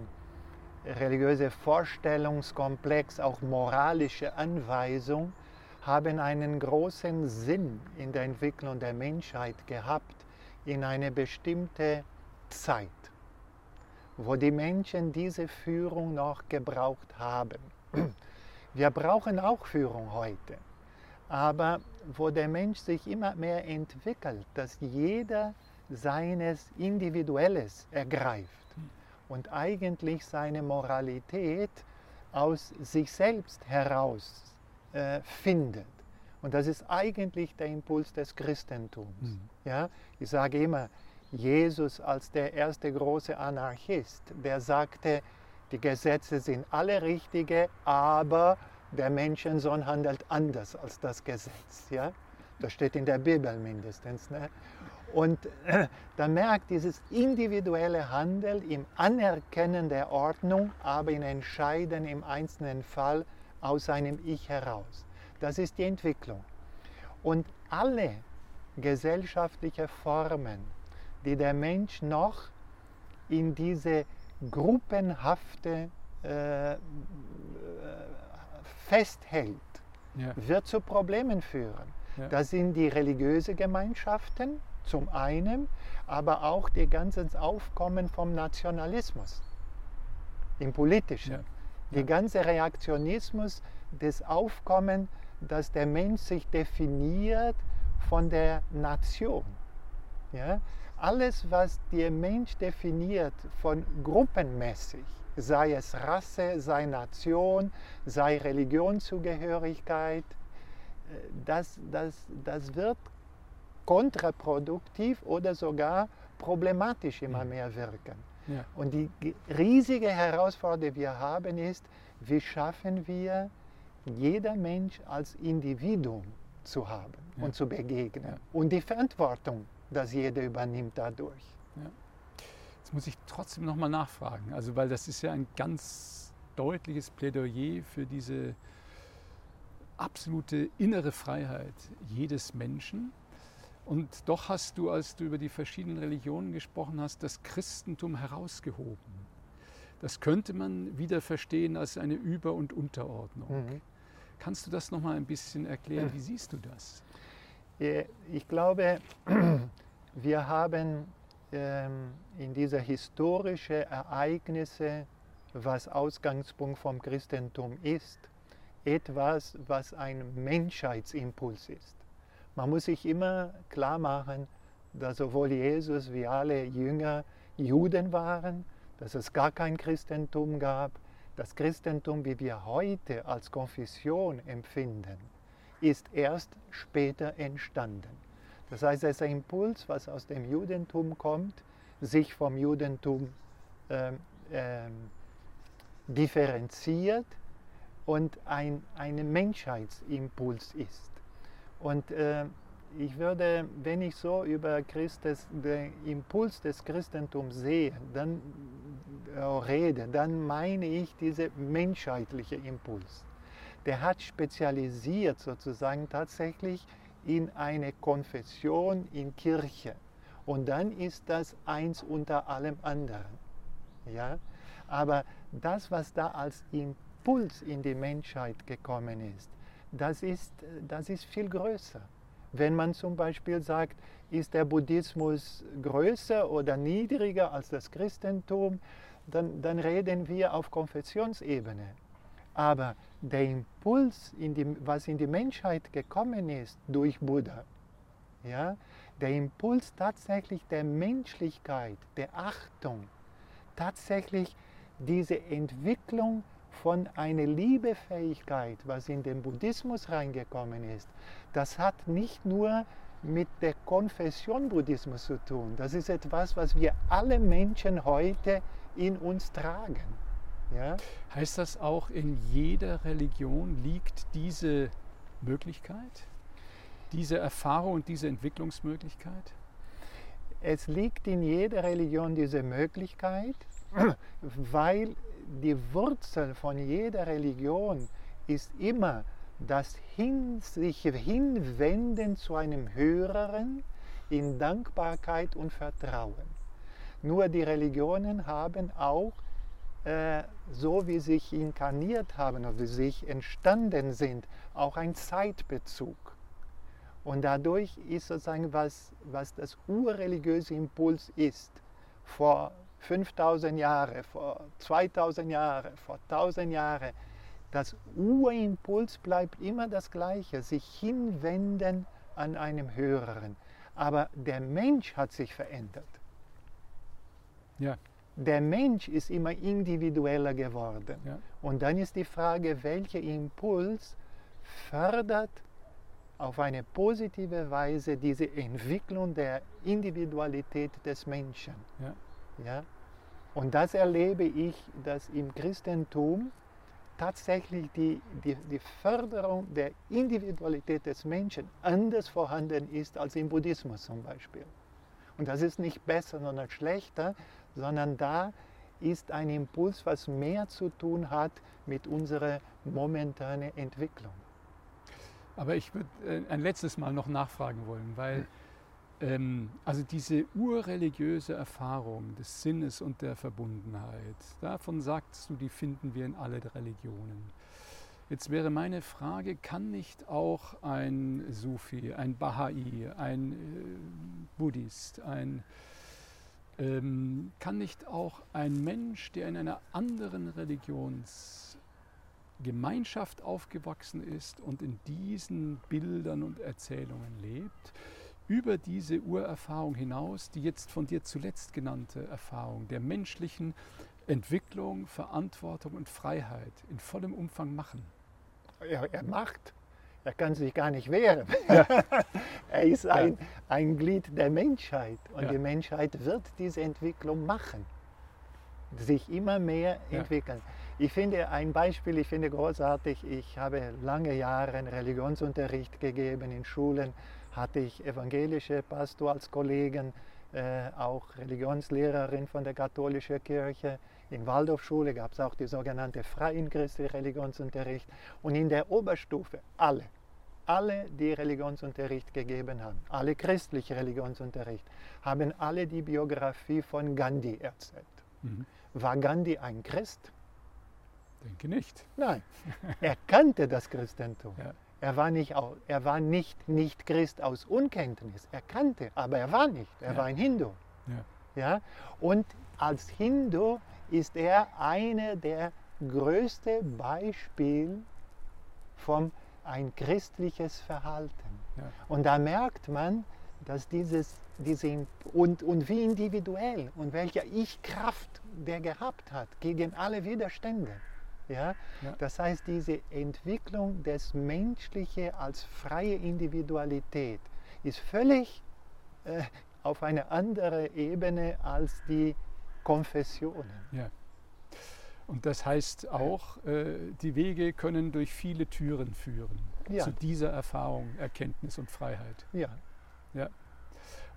religiöse Vorstellungskomplex, auch moralische Anweisung, haben einen großen Sinn in der Entwicklung der Menschheit gehabt in eine bestimmte Zeit, wo die Menschen diese Führung noch gebraucht haben. Wir brauchen auch Führung heute, aber wo der Mensch sich immer mehr entwickelt, dass jeder seines Individuelles ergreift und eigentlich seine Moralität aus sich selbst heraus äh, findet. Und das ist eigentlich der Impuls des Christentums. Mhm. Ja? Ich sage immer, Jesus als der erste große Anarchist, der sagte, die Gesetze sind alle richtige, aber der Menschensohn handelt anders als das Gesetz. Ja? Das steht in der Bibel mindestens. Ne? Und äh, da merkt dieses individuelle Handeln im Anerkennen der Ordnung, aber in Entscheiden im einzelnen Fall aus seinem Ich heraus. Das ist die Entwicklung. Und alle gesellschaftlichen Formen, die der Mensch noch in diese gruppenhafte äh, festhält, ja. wird zu Problemen führen. Ja. Das sind die religiösen Gemeinschaften, zum einen, aber auch das ganze Aufkommen vom Nationalismus im Politischen. Ja. Der ganze Reaktionismus, das Aufkommen, dass der Mensch sich definiert von der Nation. Ja? Alles, was der Mensch definiert von gruppenmäßig, sei es Rasse, sei Nation, sei Religionszugehörigkeit, äh, das, das, das wird kontraproduktiv oder sogar problematisch immer mehr wirken. Ja. Und die ge- riesige Herausforderung, die wir haben, ist, wie schaffen wir, jeder Mensch als Individuum zu haben Ja. und zu begegnen. Ja. Und die Verantwortung, dass jeder übernimmt dadurch. Jetzt muss ich trotzdem nochmal nachfragen, also weil das ist ja ein ganz deutliches Plädoyer für diese absolute innere Freiheit jedes Menschen. Und doch hast du, als du über die verschiedenen Religionen gesprochen hast, das Christentum herausgehoben. Das könnte man wieder verstehen als eine Über- und Unterordnung. Mhm. Kannst du das nochmal ein bisschen erklären? Wie siehst du das? Ich glaube, wir haben ähm, in dieser historischen Ereignisse, was Ausgangspunkt vom Christentum ist, etwas, was ein Menschheitsimpuls ist. Man muss sich immer klar machen, dass sowohl Jesus wie alle Jünger Juden waren, dass es gar kein Christentum gab. Das Christentum, wie wir heute als Konfession empfinden, ist erst später entstanden. Das heißt, es ist ein Impuls, was aus dem Judentum kommt, sich vom Judentum ähm, ähm, differenziert und ein, ein Menschheitsimpuls ist. Und äh, ich würde, wenn ich so über Christus, den Impuls des Christentums sehe, dann äh, rede, dann meine ich diesen menschheitlichen Impuls. Der hat spezialisiert sozusagen tatsächlich in eine Konfession, in Kirche. Und dann ist das eins unter allem anderen. Ja? Aber das, was da als Impuls in die Menschheit gekommen ist, das ist, das ist viel größer. Wenn man zum Beispiel sagt, ist der Buddhismus größer oder niedriger als das Christentum, dann, dann reden wir auf Konfessionsebene. Aber der Impuls, in die, was in die Menschheit gekommen ist durch Buddha, ja, der Impuls tatsächlich der Menschlichkeit, der Achtung, tatsächlich diese Entwicklung von einer Liebefähigkeit, was in den Buddhismus reingekommen ist, das hat nicht nur mit der Konfession Buddhismus zu tun. Das ist etwas, was wir alle Menschen heute in uns tragen. Ja? Heißt das auch, in jeder Religion liegt diese Möglichkeit, diese Erfahrung und diese Entwicklungsmöglichkeit? Es liegt in jeder Religion diese Möglichkeit, weil die Wurzel von jeder Religion ist immer das hin, sich hinwenden zu einem Höheren in Dankbarkeit und Vertrauen. Nur die Religionen haben auch, äh, so wie sie sich inkarniert haben oder wie sie sich entstanden sind, auch einen Zeitbezug. Und dadurch ist sozusagen, was, was das urreligiöse Impuls ist, vor 5000 Jahren, vor 2000 Jahren, vor 1000 Jahren, das Urimpuls bleibt immer das Gleiche, sich hinwenden an einem Höheren. Aber der Mensch hat sich verändert. Ja. Der Mensch ist immer individueller geworden. Ja. Und dann ist die Frage, welcher Impuls fördert auf eine positive Weise diese Entwicklung der Individualität des Menschen. Ja. Ja? Und das erlebe ich, dass im Christentum tatsächlich die, die, die Förderung der Individualität des Menschen anders vorhanden ist als im Buddhismus zum Beispiel. Und das ist nicht besser, sondern schlechter, sondern da ist ein Impuls, was mehr zu tun hat mit unserer momentanen Entwicklung. Aber ich würde äh, ein letztes Mal noch nachfragen wollen, weil ähm, also diese urreligiöse Erfahrung des Sinnes und der Verbundenheit, davon sagst du, die finden wir in allen Religionen. Jetzt wäre meine Frage, kann nicht auch ein Sufi, ein Bahai, ein äh, Buddhist, ein, ähm, kann nicht auch ein Mensch, der in einer anderen Religionsgemeinschaft aufgewachsen ist und in diesen Bildern und Erzählungen lebt, über diese Urerfahrung hinaus, die jetzt von dir zuletzt genannte Erfahrung der menschlichen Entwicklung, Verantwortung und Freiheit in vollem Umfang machen? Er, er macht, er kann sich gar nicht wehren. er ist ein, ein Glied der Menschheit und Ja. die Menschheit wird diese Entwicklung machen. sich immer mehr Ja. entwickeln. Ich finde ein Beispiel, ich finde großartig, ich habe lange Jahre Religionsunterricht gegeben in Schulen, hatte ich evangelische Pastor als Kollegen, äh, auch Religionslehrerin von der katholischen Kirche. In Waldorfschule gab es auch die sogenannte freien christliche Religionsunterricht. Und in der Oberstufe alle, alle, die Religionsunterricht gegeben haben, alle christliche Religionsunterricht, haben alle die Biografie von Gandhi erzählt. Mhm. War Gandhi ein Christ? Denke nicht. Nein, er kannte das Christentum. Ja. Er war nicht, er war nicht, nicht Christ aus Unkenntnis. Er kannte, aber er war nicht. Er Ja. war ein Hindu. Ja. Ja? Und als Hindu ist er eine der größten Beispiele von ein christliches Verhalten. Ja. Und da merkt man, dass dieses, diese, und, und wie individuell und welche Ich-Kraft der gehabt hat gegen alle Widerstände. Ja? Ja. Das heißt, diese Entwicklung des Menschlichen als freie Individualität ist völlig äh, auf eine andere Ebene als die Konfessionen. Ja. Und das heißt auch, äh, die Wege können durch viele Türen führen Ja. zu dieser Erfahrung, Erkenntnis und Freiheit. Ja,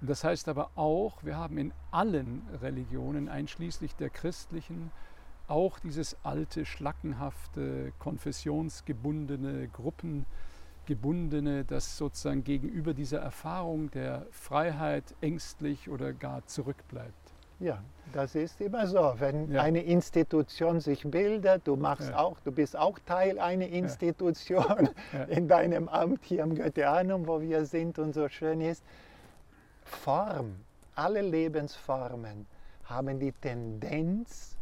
Und das heißt aber auch, wir haben in allen Religionen, einschließlich der christlichen, auch dieses alte, schlackenhafte, konfessionsgebundene, gruppengebundene, das sozusagen gegenüber dieser Erfahrung der Freiheit ängstlich oder gar zurückbleibt. ja, das ist immer so. Wenn Ja. eine Institution sich bildet, du machst Ja. auch, du bist auch Teil einer Institution Ja. in deinem Amt hier am Goetheanum, wo wir sind und so schön ist. Form, alle Lebensformen haben die Tendenz,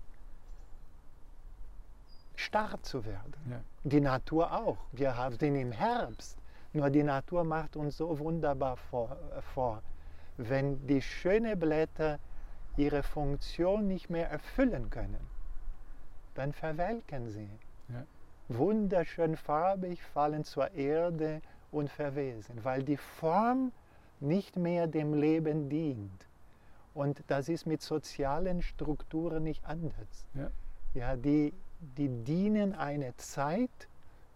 starr zu werden. Ja. Die Natur auch. Wir haben den im Herbst. Nur die Natur macht uns so wunderbar vor, äh, vor. Wenn die schönen Blätter ihre Funktion nicht mehr erfüllen können, dann verwelken sie. Ja. Wunderschön farbig fallen zur Erde und verwesen, weil die Form nicht mehr dem Leben dient. Und das ist mit sozialen Strukturen nicht anders. Ja. Ja, die, die dienen eine Zeit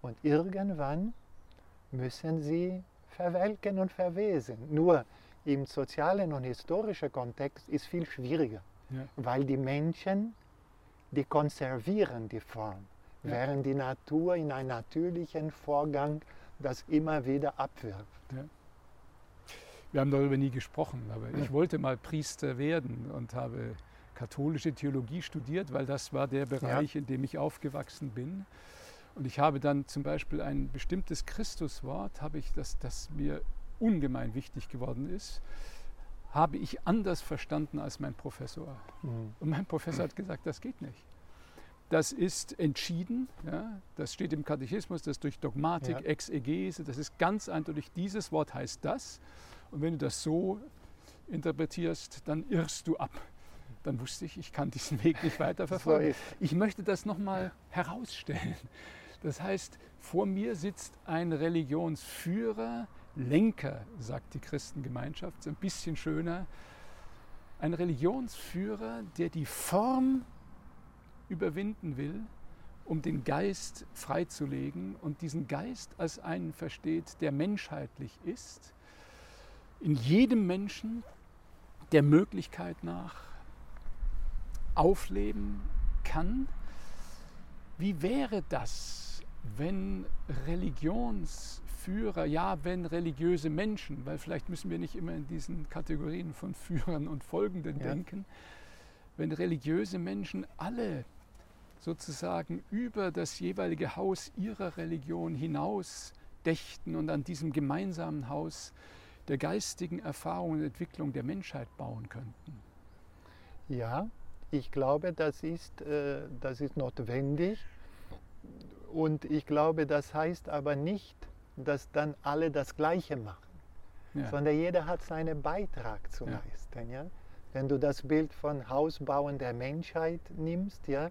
und irgendwann müssen sie verwelken und verwesen. Nur im sozialen und historischen Kontext ist viel schwieriger, Ja. weil die Menschen, die konservieren die Form, Ja. während die Natur in einem natürlichen Vorgang das immer wieder abwirft. Wir haben darüber nie gesprochen, aber ich wollte mal Priester werden und habe katholische Theologie studiert, weil das war der Bereich, in dem ich aufgewachsen bin. Und ich habe dann zum Beispiel ein bestimmtes Christuswort, habe ich das, das mir ungemein wichtig geworden ist, habe ich anders verstanden als mein Professor. Mhm. Und mein Professor hat gesagt, das geht nicht. Das ist entschieden, ja, das steht im Katechismus, das durch Dogmatik, Ja. Exegese, das ist ganz eindeutig, dieses Wort heißt das. Und wenn du das so interpretierst, dann irrst du ab. Dann wusste ich, ich kann diesen Weg nicht weiterverfolgen. Ich möchte das nochmal herausstellen. Das heißt, vor mir sitzt ein Religionsführer, Lenker, sagt die Christengemeinschaft, ist ein bisschen schöner. Ein Religionsführer, der die Form überwinden will, um den Geist freizulegen und diesen Geist als einen versteht, der menschheitlich ist, in jedem Menschen der Möglichkeit nach aufleben kann. Wie wäre das, wenn Religionsführer, ja, wenn religiöse Menschen, weil vielleicht müssen wir nicht immer in diesen Kategorien von Führern und Folgenden Ja. denken, wenn religiöse Menschen alle sozusagen über das jeweilige Haus ihrer Religion hinaus dächten und an diesem gemeinsamen Haus der geistigen Erfahrung und Entwicklung der Menschheit bauen könnten. Ja, ich glaube, das ist, äh, das ist notwendig. Und ich glaube, das heißt aber nicht, dass dann alle das Gleiche machen, Ja. sondern jeder hat seinen Beitrag zu Ja. leisten. Ja? Wenn du das Bild von Hausbauen der Menschheit nimmst, ja,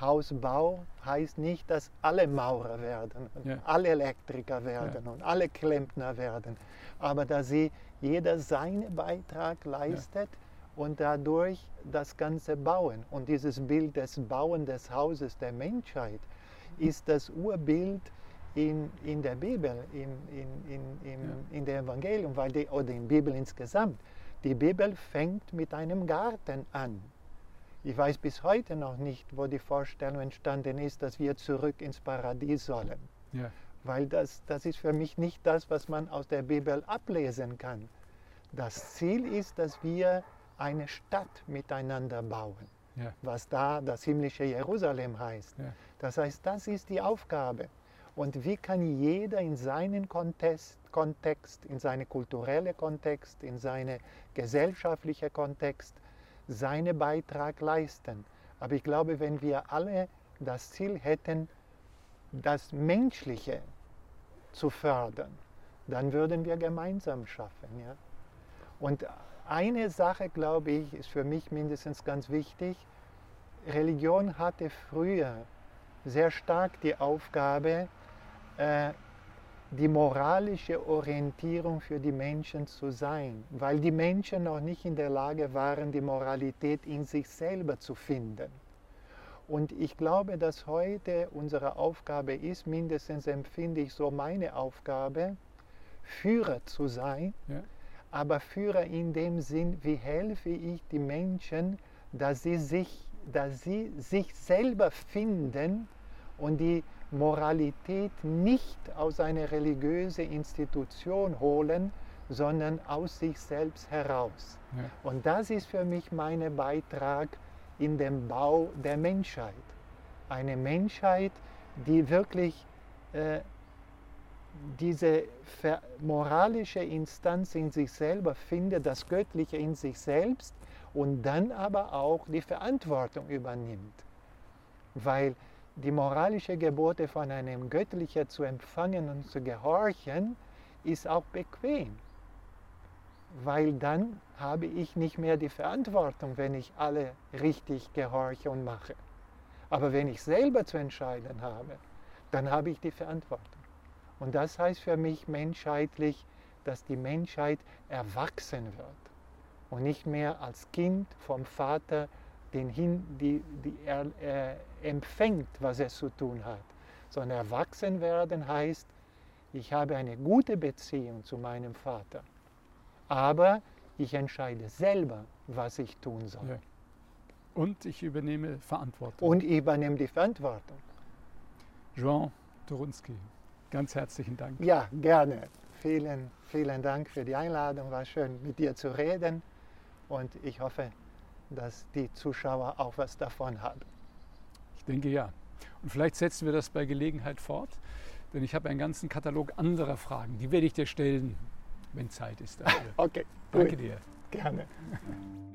Hausbau heißt nicht, dass alle Maurer werden, Ja. alle Elektriker werden und alle Klempner werden, aber dass sie jeder seinen Beitrag leistet und dadurch das Ganze bauen. Und dieses Bild des Bauen des Hauses der Menschheit ist das Urbild in, in der Bibel, in, in, in, in, Ja. in der Evangelium, weil die, oder in der Bibel insgesamt. Die Bibel fängt mit einem Garten an. Ich weiß bis heute noch nicht, wo die Vorstellung entstanden ist, dass wir zurück ins Paradies sollen. Ja. Weil das, das ist für mich nicht das, was man aus der Bibel ablesen kann. Das Ziel ist, dass wir eine Stadt miteinander bauen, Ja. was da das himmlische Jerusalem heißt. Ja. Das heißt, das ist die Aufgabe. Und wie kann jeder in seinen Kontext, Kontext in seinen kulturellen Kontext, in seinen gesellschaftlichen Kontext seinen Beitrag leisten? Aber ich glaube, wenn wir alle das Ziel hätten, das Menschliche zu fördern, dann würden wir gemeinsam schaffen. Ja? Und eine Sache, glaube ich, ist für mich mindestens ganz wichtig. Religion hatte früher sehr stark die Aufgabe, äh, die moralische Orientierung für die Menschen zu sein, weil die Menschen noch nicht in der Lage waren, die Moralität in sich selber zu finden. Und ich glaube, dass heute unsere Aufgabe ist, mindestens empfinde ich so meine Aufgabe, Führer zu sein, Ja. Aber Führer in dem Sinn, wie helfe ich die Menschen, dass sie sich, dass sie sich selber finden und die Moralität nicht aus einer religiösen Institution holen, sondern aus sich selbst heraus. Ja. Und das ist für mich mein Beitrag in dem Bau der Menschheit. Eine Menschheit, die wirklich äh, diese moralische Instanz in sich selber findet, das Göttliche in sich selbst und dann aber auch die Verantwortung übernimmt. Weil die moralische Gebote von einem Göttlichen zu empfangen und zu gehorchen, ist auch bequem. Weil dann habe ich nicht mehr die Verantwortung, wenn ich alle richtig gehorche und mache. Aber wenn ich selber zu entscheiden habe, dann habe ich die Verantwortung. Und das heißt für mich menschheitlich, dass die Menschheit erwachsen wird und nicht mehr als Kind vom Vater den hin, die, die er äh, empfängt, was er zu tun hat. Sondern erwachsen werden heißt, ich habe eine gute Beziehung zu meinem Vater, aber ich entscheide selber, was ich tun soll. Ja. Und ich übernehme Verantwortung. Und ich übernehme die Verantwortung. Jean Dorunski, ganz herzlichen Dank. Ja, gerne. Vielen, vielen Dank für die Einladung. War schön, mit dir zu reden. Und ich hoffe, dass die Zuschauer auch was davon haben. Ich denke ja. Und vielleicht setzen wir das bei Gelegenheit fort, denn ich habe einen ganzen Katalog anderer Fragen. Die werde ich dir stellen, wenn Zeit ist dafür. Okay, Danke gut. dir. Gerne.